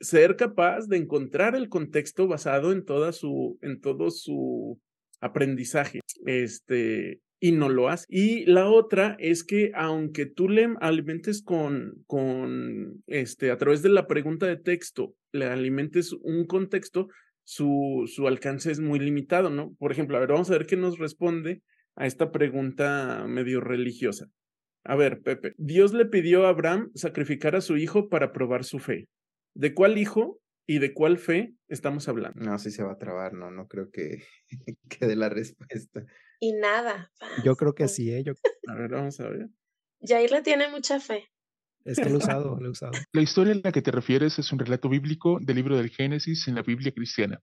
ser capaz de encontrar el contexto basado en toda su, en todo su aprendizaje. Este, y no lo hace. Y la otra es que aunque tú le alimentes con, con, este, a través de la pregunta de texto, le alimentes un contexto, su, su alcance es muy limitado, ¿no? Por ejemplo, a ver, vamos a ver qué nos responde a esta pregunta medio religiosa. A ver, Pepe, Dios le pidió a Abraham sacrificar a su hijo para probar su fe. ¿De cuál hijo y de cuál fe estamos hablando? No, sí se va a trabar, no, no creo que, [LAUGHS] que dé la respuesta y nada. Yo creo que sí, ¿eh? [LAUGHS] A ver, vamos a ver. Jair le tiene mucha fe. Es que lo he usado, lo he usado. [LAUGHS] La historia a la que te refieres es un relato bíblico del libro del Génesis en la Biblia cristiana.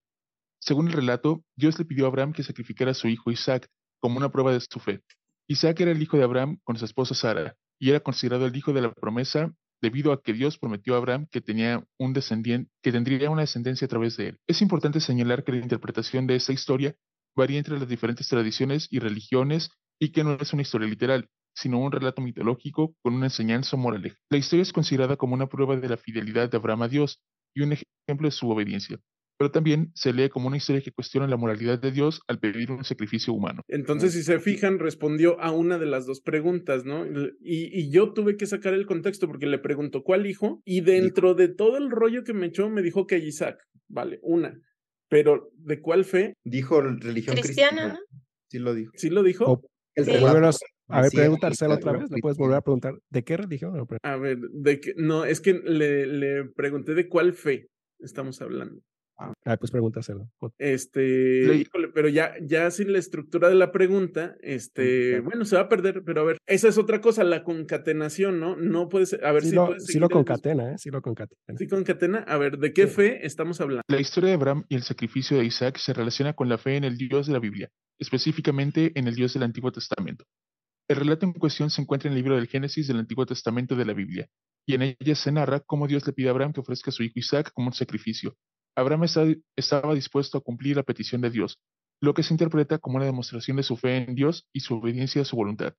Según el relato, Dios le pidió a Abraham que sacrificara a su hijo Isaac como una prueba de su fe. Isaac era el hijo de Abraham con su esposa Sara y era considerado el hijo de la promesa debido a que Dios prometió a Abraham que tenía un descendiente, que tendría una descendencia a través de él. Es importante señalar que la interpretación de esta historia varía entre las diferentes tradiciones y religiones y que no es una historia literal, sino un relato mitológico con una enseñanza moral. La historia es considerada como una prueba de la fidelidad de Abraham a Dios y un ejemplo de su obediencia, pero también se lee como una historia que cuestiona la moralidad de Dios al pedir un sacrificio humano. Entonces, si se fijan, respondió a una de las dos preguntas, ¿no? Y, y yo tuve que sacar el contexto porque le preguntó cuál hijo y dentro de todo el rollo que me echó me dijo que Isaac, vale, una. Pero, ¿de cuál fe? Dijo religión cristiana. Sí lo dijo. ¿Sí lo dijo? a ver, preguntárselo otra vez. ¿Le puedes volver a preguntar de qué religión? A ver, de qué, no, es que le, le pregunté de cuál fe estamos hablando. Ah, pues pregúntaselo. Este, pero ya, ya sin la estructura de la pregunta, este, bueno, se va a perder, pero a ver, esa es otra cosa, la concatenación, ¿no? No puedes, a ver si lo, sí lo concatena, ¿eh? Sí lo concatena. Sí concatena, a ver, ¿de qué fe estamos hablando? La historia de Abraham y el sacrificio de Isaac se relaciona con la fe en el Dios de la Biblia, específicamente en el Dios del Antiguo Testamento. El relato en cuestión se encuentra en el libro del Génesis del Antiguo Testamento de la Biblia, y en ella se narra cómo Dios le pide a Abraham que ofrezca a su hijo Isaac como un sacrificio, Abraham estaba dispuesto a cumplir la petición de Dios, lo que se interpreta como una demostración de su fe en Dios y su obediencia a su voluntad.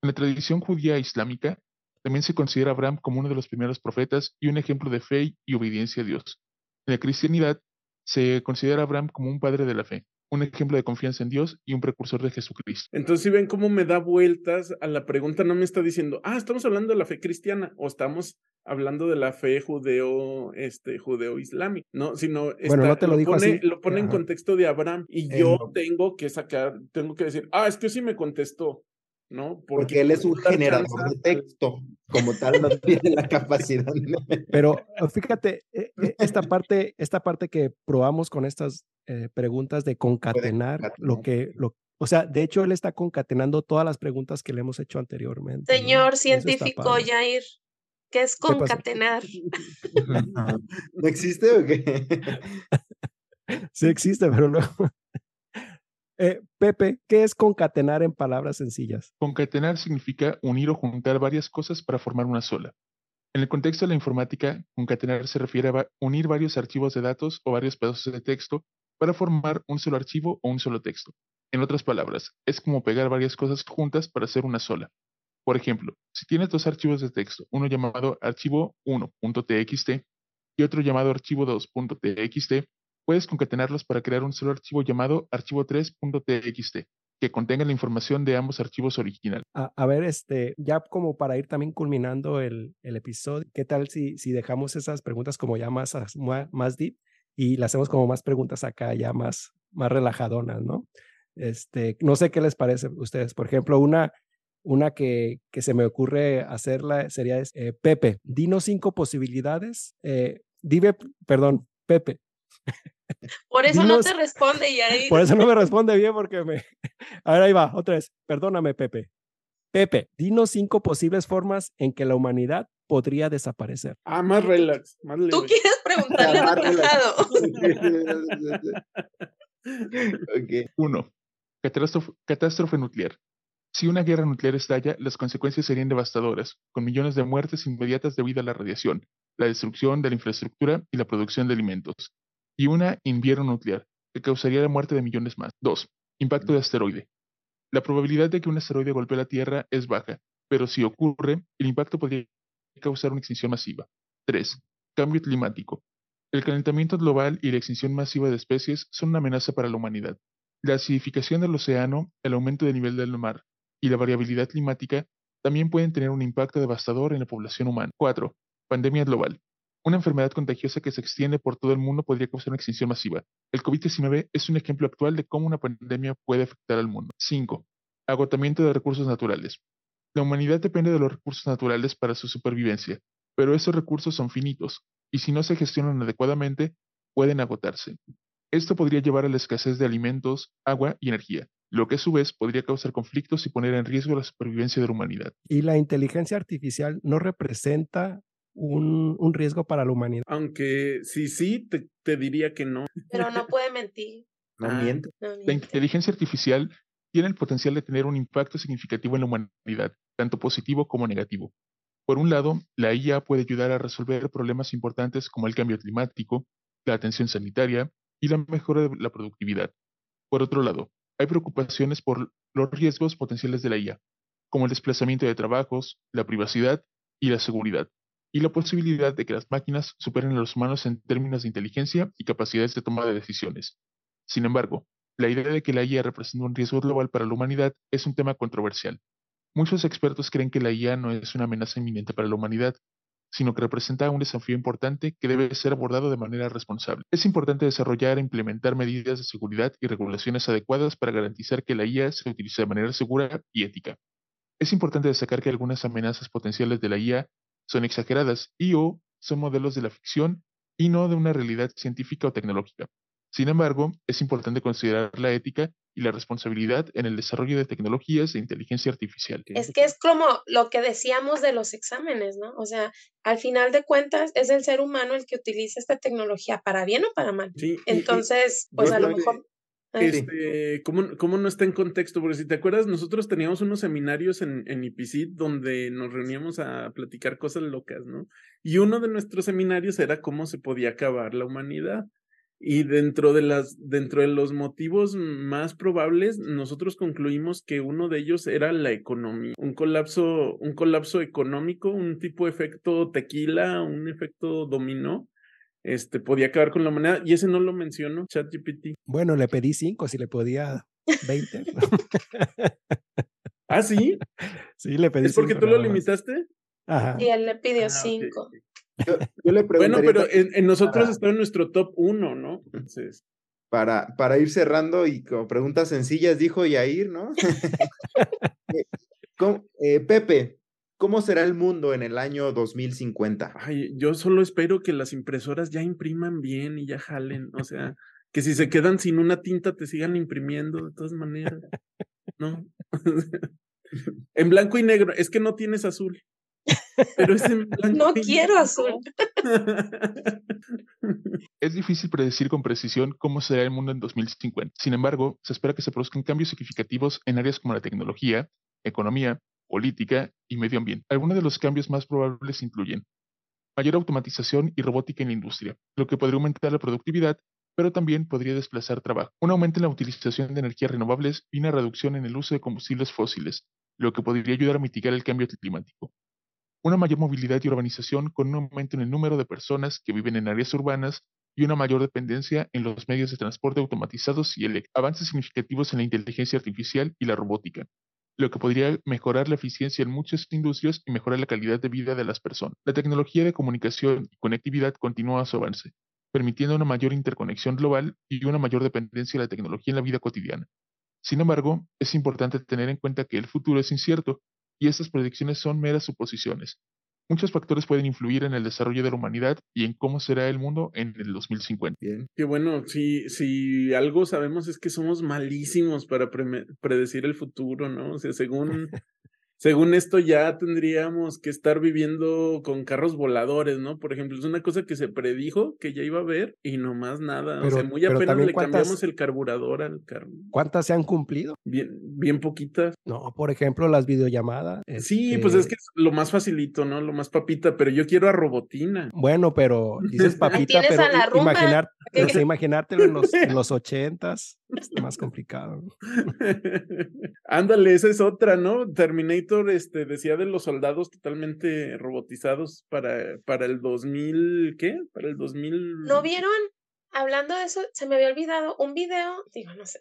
En la tradición judía e islámica, También se considera a Abraham como uno de los primeros profetas y un ejemplo de fe y obediencia a Dios. En la cristianidad se considera a Abraham como un padre de la fe, un ejemplo de confianza en Dios y un precursor de Jesucristo. Entonces, si ven cómo me da vueltas a la pregunta, no me está diciendo, ah, estamos hablando de la fe cristiana o estamos hablando de la fe judeo, este, judeo-islámica, ¿no? Sino Bueno, no te lo dijo pone, así. lo pone en contexto de Abraham y Eh, yo no. tengo que sacar, tengo que decir, ah, es que sí me contestó, ¿no? Porque él es un generador chance de texto. Como tal, no [LAUGHS] tiene la capacidad. de- Pero fíjate, eh, eh, esta parte, esta parte que probamos con estas eh, preguntas de concatenar, lo que, lo, o sea, de hecho él está concatenando todas las preguntas que le hemos hecho anteriormente. Señor científico. Jair, ¿qué es concatenar? [LAUGHS] ¿No existe o qué? [LAUGHS] Sí existe, pero no. Eh, Pepe, ¿qué es concatenar en palabras sencillas? Concatenar significa unir o juntar varias cosas para formar una sola. En el contexto de la informática, concatenar se refiere a unir varios archivos de datos o varios pedazos de texto para formar un solo archivo o un solo texto. En otras palabras, es como pegar varias cosas juntas para hacer una sola. Por ejemplo, si tienes dos archivos de texto, uno llamado archivo 1.txt y otro llamado archivo 2.txt, puedes concatenarlos para crear un solo archivo llamado archivo 3.txt, que contenga la información de ambos archivos originales. A, a ver, este, ya como para ir también culminando el, el episodio, ¿qué tal si, si dejamos esas preguntas como ya más, más deep y le hacemos como más preguntas acá, ya más, más relajadonas, ¿no? Este, no sé qué les parece a ustedes. Por ejemplo, una, una que, que se me ocurre hacerla sería, eh, Pepe, dinos cinco posibilidades. eh, dime, perdón, Pepe, [LAUGHS] Por eso no te responde Jair. por eso no me [LAUGHS] responde bien porque me... [LAUGHS] A ver, ahí va, otra vez. Perdóname, Pepe. Pepe, dinos cinco posibles formas en que la humanidad podría desaparecer. Ah, más relax, más. Tú quieres preguntarle. Ok. 1. Catástrofe, catástrofe nuclear. Si una guerra nuclear estalla, las consecuencias serían devastadoras, con millones de muertes inmediatas debido a la radiación, la destrucción de la infraestructura y la producción de alimentos. Y una invierno nuclear, que causaría la muerte de millones más. 2. Impacto de asteroide. La probabilidad de que un asteroide golpee la Tierra es baja, pero si ocurre, el impacto podría causar una extinción masiva. 3. Cambio climático. El calentamiento global y la extinción masiva de especies son una amenaza para la humanidad. La acidificación del océano, el aumento del nivel del mar y la variabilidad climática también pueden tener un impacto devastador en la población humana. 4. Pandemia global. Una enfermedad contagiosa que se extiende por todo el mundo podría causar una extinción masiva. El COVID-19 es un ejemplo actual de cómo una pandemia puede afectar al mundo. 5. Agotamiento de recursos naturales. La humanidad depende de los recursos naturales para su supervivencia, pero esos recursos son finitos, y si no se gestionan adecuadamente, pueden agotarse. Esto podría llevar a la escasez de alimentos, agua y energía, lo que a su vez podría causar conflictos y poner en riesgo la supervivencia de la humanidad. Y la inteligencia artificial no representa un, un riesgo para la humanidad. Aunque sí, sí, te, te diría que no. Pero no [LAUGHS] puede mentir. No Ah. miento. no La miente. inteligencia artificial tiene el potencial de tener un impacto significativo en la humanidad, tanto positivo como negativo. Por un lado, la IA puede ayudar a resolver problemas importantes como el cambio climático, la atención sanitaria y la mejora de la productividad. Por otro lado, hay preocupaciones por los riesgos potenciales de la IA, como el desplazamiento de trabajos, la privacidad y la seguridad, y la posibilidad de que las máquinas superen a los humanos en términos de inteligencia y capacidades de toma de decisiones. Sin embargo, la idea de que la IA representa un riesgo global para la humanidad es un tema controversial. Muchos expertos creen que la IA no es una amenaza inminente para la humanidad, sino que representa un desafío importante que debe ser abordado de manera responsable. Es importante desarrollar e implementar medidas de seguridad y regulaciones adecuadas para garantizar que la IA se utilice de manera segura y ética. Es importante destacar que algunas amenazas potenciales de la IA son exageradas y o son modelos de la ficción y no de una realidad científica o tecnológica. Sin embargo, es importante considerar la ética y la responsabilidad en el desarrollo de tecnologías de inteligencia artificial. Es que es como lo que decíamos de los exámenes, ¿no? O sea, al final de cuentas es el ser humano el que utiliza esta tecnología para bien o para mal. Sí, y- y- Entonces, pues a lo mejor... Este, ¿cómo, ¿Cómo no está en contexto? Porque si te acuerdas, nosotros teníamos unos seminarios en, en IPCIT donde nos reuníamos a platicar cosas locas, ¿no? Y uno de nuestros seminarios era cómo se podía acabar la humanidad. Y dentro de las, dentro de los motivos más probables, nosotros concluimos que uno de ellos era la economía. Un colapso, un colapso económico, un tipo de efecto tequila, un efecto dominó, este, podía acabar con la moneda, y ese no lo mencionó ChatGPT. Bueno, le pedí cinco, si le podía 20. ¿Ah, sí? Sí, le pedí ¿Es porque tú lo limitaste? Ajá. Y él le pidió Ah, cinco. Yo, yo le Bueno, pero en, en nosotros para- está en nuestro top uno, ¿no? Entonces, para, para ir cerrando y con preguntas sencillas, dijo Yair, ¿no? [LAUGHS] [LAUGHS] Eh, ¿cómo- eh, Pepe, ¿cómo será el mundo en el año 2050? ay, yo solo espero que las impresoras ya impriman bien y ya jalen. O sea, [LAUGHS] que si se quedan sin una tinta te sigan imprimiendo de todas maneras. ¿No? [LAUGHS] en blanco y negro. Es que no tienes azul. Pero es en [LAUGHS] blanco No y quiero negro. azul. Es difícil predecir con precisión cómo será el mundo en 2050. Sin embargo, se espera que se produzcan cambios significativos en áreas como la tecnología, economía, política y medio ambiente. Algunos de los cambios más probables incluyen mayor automatización y robótica en la industria, lo que podría aumentar la productividad, pero también podría desplazar trabajo. Un aumento en la utilización de energías renovables y una reducción en el uso de combustibles fósiles, lo que podría ayudar a mitigar el cambio climático. Una mayor movilidad y urbanización con un aumento en el número de personas que viven en áreas urbanas y una mayor dependencia en los medios de transporte automatizados y eléctricos. Avances significativos en la inteligencia artificial y la robótica, lo que podría mejorar la eficiencia en muchas industrias y mejorar la calidad de vida de las personas. La tecnología de comunicación y conectividad continúa su avance, permitiendo una mayor interconexión global y una mayor dependencia de la tecnología en la vida cotidiana. Sin embargo, es importante tener en cuenta que el futuro es incierto y estas predicciones son meras suposiciones. Muchos factores pueden influir en el desarrollo de la humanidad y en cómo será el mundo en el 2050. Bien. Que bueno, si, si algo sabemos es que somos malísimos para preme- predecir el futuro, ¿no? O sea, según, [LAUGHS] según esto ya tendríamos que estar viviendo con carros voladores, ¿no? Por ejemplo, es una cosa que se predijo que ya iba a haber y no más nada. o Pero- sea, muy apenas le cuántas- cambiamos el carburador al carro. ¿Cuántas se han cumplido? Bien, bien poquitas. No, por ejemplo, las videollamadas. Sí, pues es este, que es lo más facilito, ¿no? Lo más papita, pero yo quiero a Robotina. Bueno, pero dices [LAUGHS] papita, pero a la imaginar, [LAUGHS] o sea, imaginártelo en los, en los [LAUGHS] ochentas, está más complicado. ¿no? Ándale, esa es otra, ¿no? Terminator este, decía de los soldados totalmente robotizados para, para el 2000, ¿qué? Para el 2000. ¿No vieron? Hablando de eso, se me había olvidado un video, digo, no sé,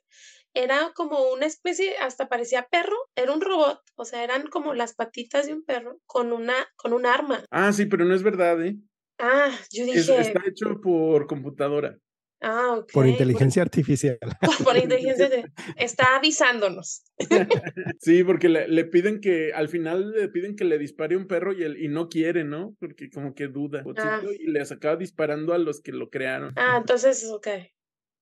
era como una especie, hasta parecía perro, era un robot, o sea, eran como las patitas de un perro con una, con un arma. Ah, sí, pero no es verdad, ¿eh? Ah, yo Es- dije, está hecho por computadora. Ah. Por inteligencia artificial. [LAUGHS] Por, inteligencia, está avisándonos. [LAUGHS] Sí, porque le, le piden que, al final le piden que le dispare un perro y, él, y no quiere, ¿no? Porque como que duda. Ah. Y les acaba disparando a los que lo crearon. Ah, entonces, ok.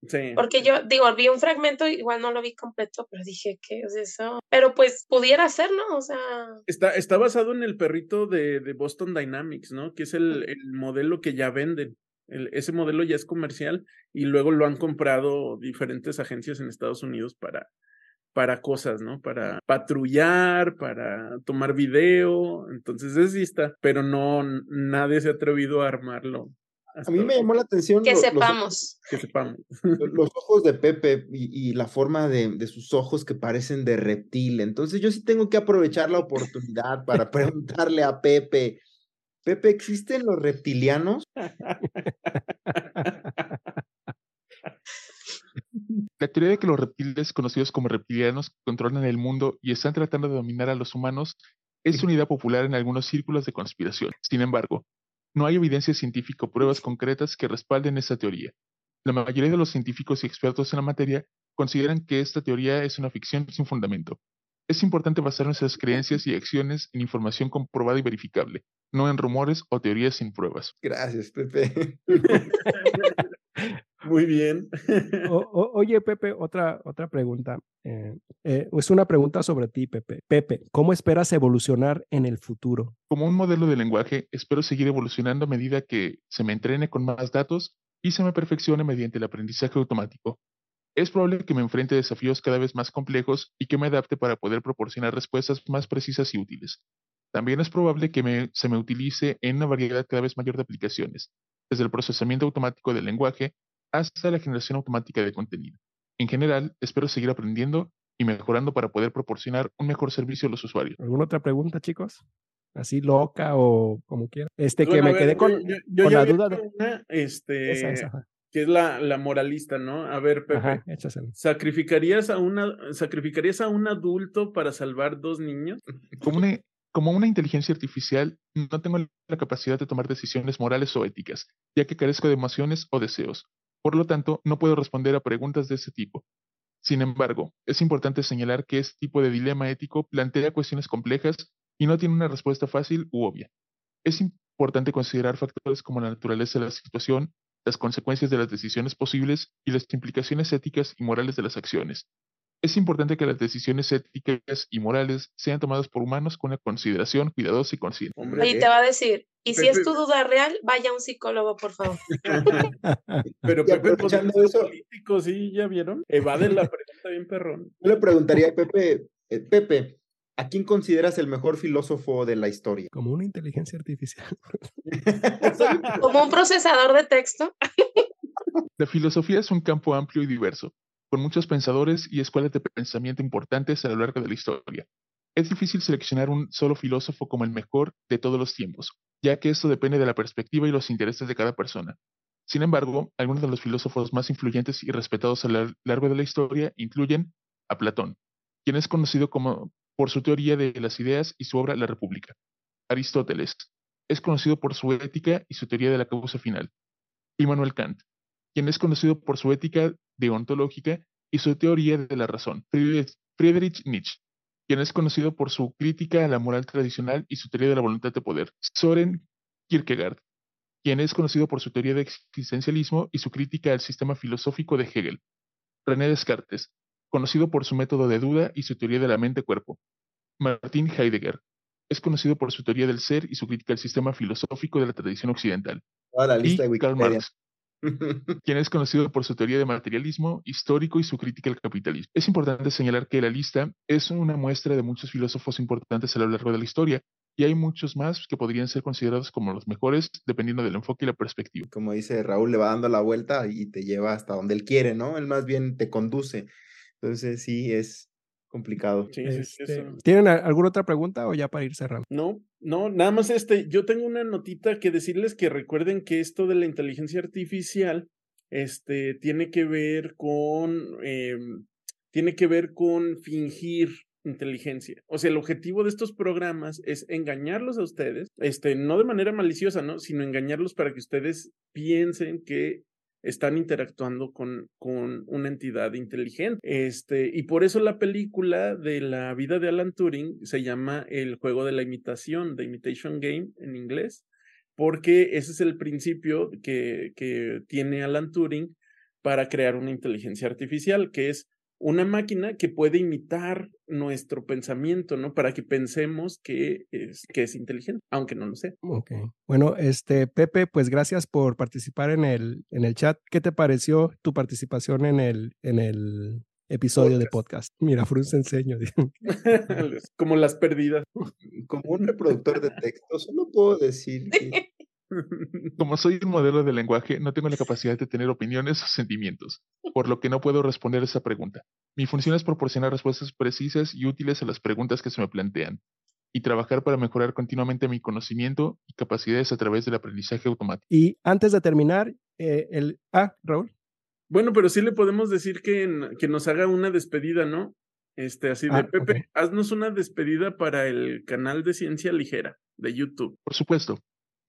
Sí. Porque yo, digo, vi un fragmento, igual no lo vi completo, pero dije, ¿qué es eso? Pero pues pudiera ser, ¿no? O sea, Está, está basado en el perrito de, de Boston Dynamics, ¿no? Que es el, el modelo que ya venden. El- ese modelo ya es comercial y luego lo han comprado diferentes agencias en Estados Unidos para, para cosas, ¿no? Para patrullar, para tomar video. Entonces, sí está, pero no, nadie se ha atrevido a armarlo. A mí me llamó la atención que lo- los, sepamos. que sepamos. los ojos de Pepe y, y la forma de, de sus ojos que parecen de reptil. Entonces yo sí tengo que aprovechar la oportunidad para [LAUGHS] preguntarle a Pepe, Pepe, ¿existen los reptilianos? [LAUGHS] La teoría de que los reptiles conocidos como reptilianos controlan el mundo y están tratando de dominar a los humanos es una idea popular en algunos círculos de conspiración. Sin embargo, no hay evidencia científica o pruebas concretas que respalden esta teoría. La mayoría de los científicos y expertos en la materia consideran que esta teoría es una ficción sin fundamento. Es importante basar nuestras creencias y acciones en información comprobada y verificable, no en rumores o teorías sin pruebas. Gracias, Pepe. [LAUGHS] Muy bien. O- o- oye, Pepe, otra, otra pregunta. Eh, eh, es una pregunta sobre ti, Pepe. Pepe, ¿cómo esperas evolucionar en el futuro? Como un modelo de lenguaje, espero seguir evolucionando a medida que se me entrene con más datos y se me perfeccione mediante el aprendizaje automático. Es probable que me enfrente a desafíos cada vez más complejos y que me adapte para poder proporcionar respuestas más precisas y útiles. También es probable que me- se me utilice en una variedad cada vez mayor de aplicaciones, desde el procesamiento automático del lenguaje hasta la generación automática de contenido. En general, espero seguir aprendiendo y mejorando para poder proporcionar un mejor servicio a los usuarios. ¿Alguna otra pregunta, chicos? Así loca o como quieran. Este, que Bueno, me ver, quedé con, yo, yo con ya la duda de... una, este, Esa, esa, ajá. que es la, la moralista, ¿no? A ver, Pepe, Ajá, échasela. ¿sacrificarías a una, sacrificarías a un adulto para salvar dos niños? Como una, como una inteligencia artificial, no tengo la capacidad de tomar decisiones morales o éticas, ya que carezco de emociones o deseos. Por lo tanto, no puedo responder a preguntas de ese tipo. Sin embargo, es importante señalar que este tipo de dilema ético plantea cuestiones complejas y no tiene una respuesta fácil u obvia. Es importante considerar factores como la naturaleza de la situación, las consecuencias de las decisiones posibles y las implicaciones éticas y morales de las acciones. Es importante que las decisiones éticas y morales sean tomadas por humanos con una consideración cuidadosa y consciente. Hombre, Ahí te va a decir, y si es tu duda real, vaya a un psicólogo, por favor. [LAUGHS] pero Y Pepe, pues, aprovechando es eso- político, ¿sí? ¿Ya vieron? Evade la pregunta bien perrón. [LAUGHS] Yo le preguntaría a Pepe, eh, Pepe, ¿a quién consideras el mejor filósofo de la historia? Como una inteligencia artificial. Como un procesador de texto. [LAUGHS] La filosofía es un campo amplio y diverso, con muchos pensadores y escuelas de pensamiento importantes a lo largo de la historia. Es difícil seleccionar un solo filósofo como el mejor de todos los tiempos, ya que esto depende de la perspectiva y los intereses de cada persona. Sin embargo, algunos de los filósofos más influyentes y respetados a lo largo de la historia incluyen a Platón, quien es conocido como por su teoría de las ideas y su obra La República. Aristóteles es conocido por su ética y su teoría de la causa final. Immanuel Kant, quien es conocido por su ética deontológica y su teoría de la razón. Friedrich Nietzsche, quien es conocido por su crítica a la moral tradicional y su teoría de la voluntad de poder. Soren Kierkegaard, quien es conocido por su teoría de existencialismo y su crítica al sistema filosófico de Hegel. René Descartes, conocido por su método de duda y su teoría de la mente-cuerpo. Martin Heidegger, es conocido por su teoría del ser y su crítica al sistema filosófico de la tradición occidental. Y Karl. Marx, [LAUGHS] quien es conocido por su teoría de materialismo histórico y su crítica al capitalismo. Es importante señalar que la lista es una muestra de muchos filósofos importantes a lo largo de la historia, y hay muchos más que podrían ser considerados como los mejores dependiendo del enfoque y la perspectiva. Como dice Raúl, le va dando la vuelta y te lleva hasta donde él quiere, ¿no? Él más bien te conduce. Entonces sí, es complicado. Sí, sí, sí, Este, eso. ¿Tienen alguna otra pregunta o ya para ir cerrando? No, no, nada más este, yo tengo una notita que decirles que recuerden que esto de la inteligencia artificial, este, tiene que ver con, em, tiene que ver con fingir inteligencia. O sea, el objetivo de estos programas es engañarlos a ustedes, este, no de manera maliciosa, ¿no? Sino engañarlos para que ustedes piensen que están interactuando con, con una entidad inteligente. Este, y por eso la película de la vida de Alan Turing se llama El juego de la imitación, The Imitation Game en inglés, porque ese es el principio que, que tiene Alan Turing para crear una inteligencia artificial, que es una máquina que puede imitar nuestro pensamiento, ¿no? Para que pensemos que es, que es inteligente, aunque no lo sea. Ok. Bueno, este, Pepe, pues gracias por participar en el, en el chat. ¿Qué te pareció tu participación en el, en el episodio de podcast? Mira, [LAUGHS] frunce en ceño. Como las perdidas. [LAUGHS] Como un reproductor de texto, solo puedo decir que Como soy un modelo de lenguaje, no tengo la capacidad de tener opiniones o sentimientos, por lo que no puedo responder esa pregunta. Mi función es proporcionar respuestas precisas y útiles a las preguntas que se me plantean, y trabajar para mejorar continuamente mi conocimiento y capacidades a través del aprendizaje automático. Y antes de terminar, eh, el... Ah, Raúl. Bueno, pero sí le podemos decir que, en- que nos haga una despedida, ¿no? Este, así de Ah, Pepe, haznos una despedida para el canal de Ciencia Ligera de YouTube. Por supuesto,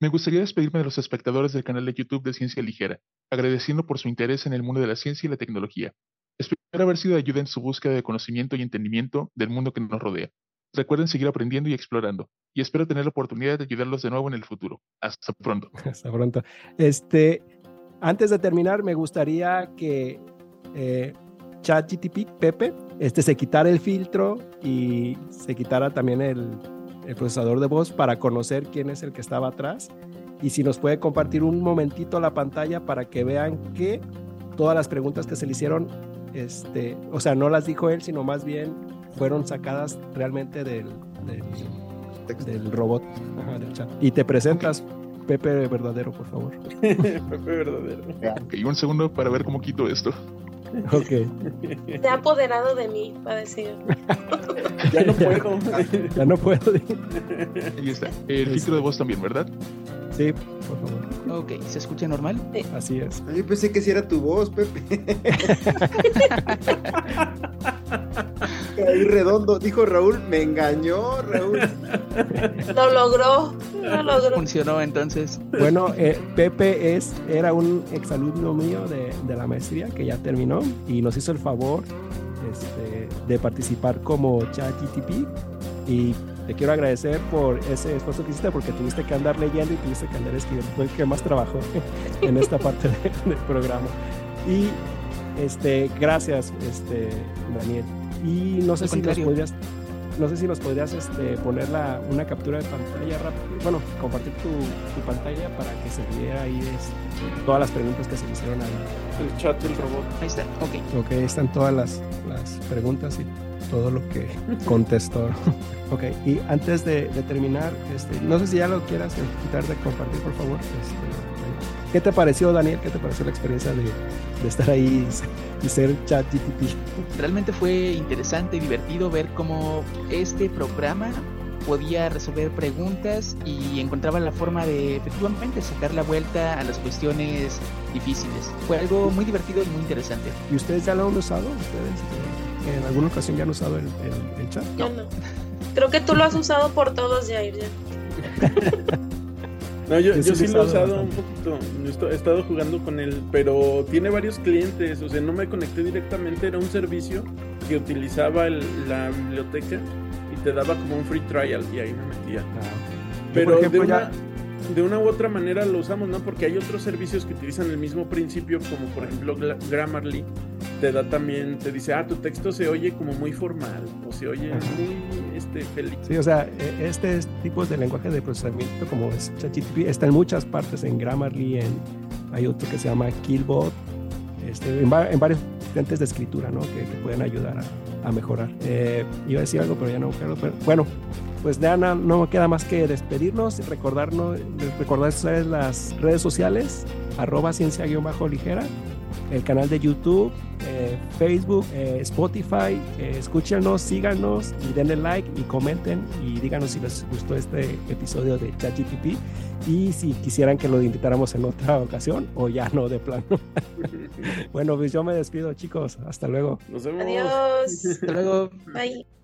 me gustaría despedirme de los espectadores del canal de YouTube de Ciencia Ligera, agradeciendo por su interés en el mundo de la ciencia y la tecnología. Espero haber sido de ayuda en su búsqueda de conocimiento y entendimiento del mundo que nos rodea. Recuerden seguir aprendiendo y explorando, y espero tener la oportunidad de ayudarlos de nuevo en el futuro. Hasta pronto. [LAUGHS] Hasta pronto. Este, antes de terminar, me gustaría que eh, ChatGTP, Pepe, este, se quitara el filtro y se quitara también el, el procesador de voz para conocer quién es el que estaba atrás. Y si nos puede compartir un momentito la pantalla para que vean que todas las preguntas que se le hicieron, este, o sea, no las dijo él, sino más bien fueron sacadas realmente del, del, robot, ajá, del chat. Y te presentas, Pepe verdadero, por favor. [LAUGHS] Pepe verdadero. Ok, un segundo para ver cómo quito esto. Ok. Se ha apoderado de mí, va a decir. [LAUGHS] Ya no [LAUGHS] puedo. Ya no puedo. Ahí está. El filtro de voz también, ¿verdad? Sí, por favor. Ok, ¿se escucha normal? Así es. Yo pensé que si era tu voz, Pepe. [LAUGHS] Ahí redondo, dijo Raúl, me engañó, Raúl. [LAUGHS] Lo logró, lo logró. Funcionó entonces. Bueno, eh, Pepe es, era un exalumno mío de, de la maestría que ya terminó y nos hizo el favor este, de participar como ChatGTP y te quiero agradecer por ese esfuerzo que hiciste porque tuviste que andar leyendo y tuviste que andar escribiendo. Fue el que más trabajó [LAUGHS] en esta parte de- del programa. Y este, gracias, este, Daniel. Y no sé Al si nos podrías, no sé si nos podrías este, poner la- una captura de pantalla rápido, bueno, compartir tu, tu pantalla para que se viera ahí este, todas las preguntas que se le hicieron a El chat del robot. Ahí está, ok. Ok, ahí están todas las, las preguntas y todo lo que [LAUGHS] contestó. ok, y antes de, de terminar, este, no sé si ya lo quieras quitar de compartir, por favor. Este, ¿Qué te pareció, Daniel? ¿Qué te pareció la experiencia de, de estar ahí y ser- chat GTP? Realmente fue interesante y divertido ver cómo este programa podía resolver preguntas y encontraba la forma de efectivamente sacar la vuelta a las cuestiones difíciles. Fue algo muy divertido y muy interesante. ¿Y ustedes ya lo han usado? ¿Ustedes eh, en alguna ocasión ya han usado el, el- el chat? Yo no. Creo que tú lo has usado por todos, Jair. ya. [LAUGHS] No, yo, Yo sí lo he usado un poquito. He estado jugando con él, pero tiene varios clientes. O sea, no me conecté directamente. Era un servicio que utilizaba el- la biblioteca y te daba como un free trial y ahí me metía. Yo, Pero ejemplo, de, ya- una, de una u otra manera lo usamos, ¿no? Porque hay otros servicios que utilizan el mismo principio, como por ejemplo Grammarly. Te da también, te dice, ah, tu texto se oye como muy formal o se oye Ajá. muy este, feliz. Sí, o sea, e- este es- tipo de lenguaje de procesamiento como es ChatGPT está en muchas partes, en Grammarly, en, hay otro que se llama Killbot, este, en, en varios asistentes de escritura, ¿no? Que, que pueden ayudar a, a mejorar. Eh, iba a decir algo, pero ya no acuerdo. Pero, bueno, pues ya no, no queda más que despedirnos y recordarnos, recordar las redes sociales, arroba ciencia-ligera, el canal de YouTube, eh, Facebook, eh, Spotify. eh, escúchenos, síganos y denle like y comenten y díganos si les gustó este episodio de ChatGPT y si quisieran que lo invitáramos en otra ocasión o ya no de plano. [LAUGHS] bueno, pues yo me despido, chicos. Hasta luego. Nos vemos. Adiós. Hasta luego. Bye.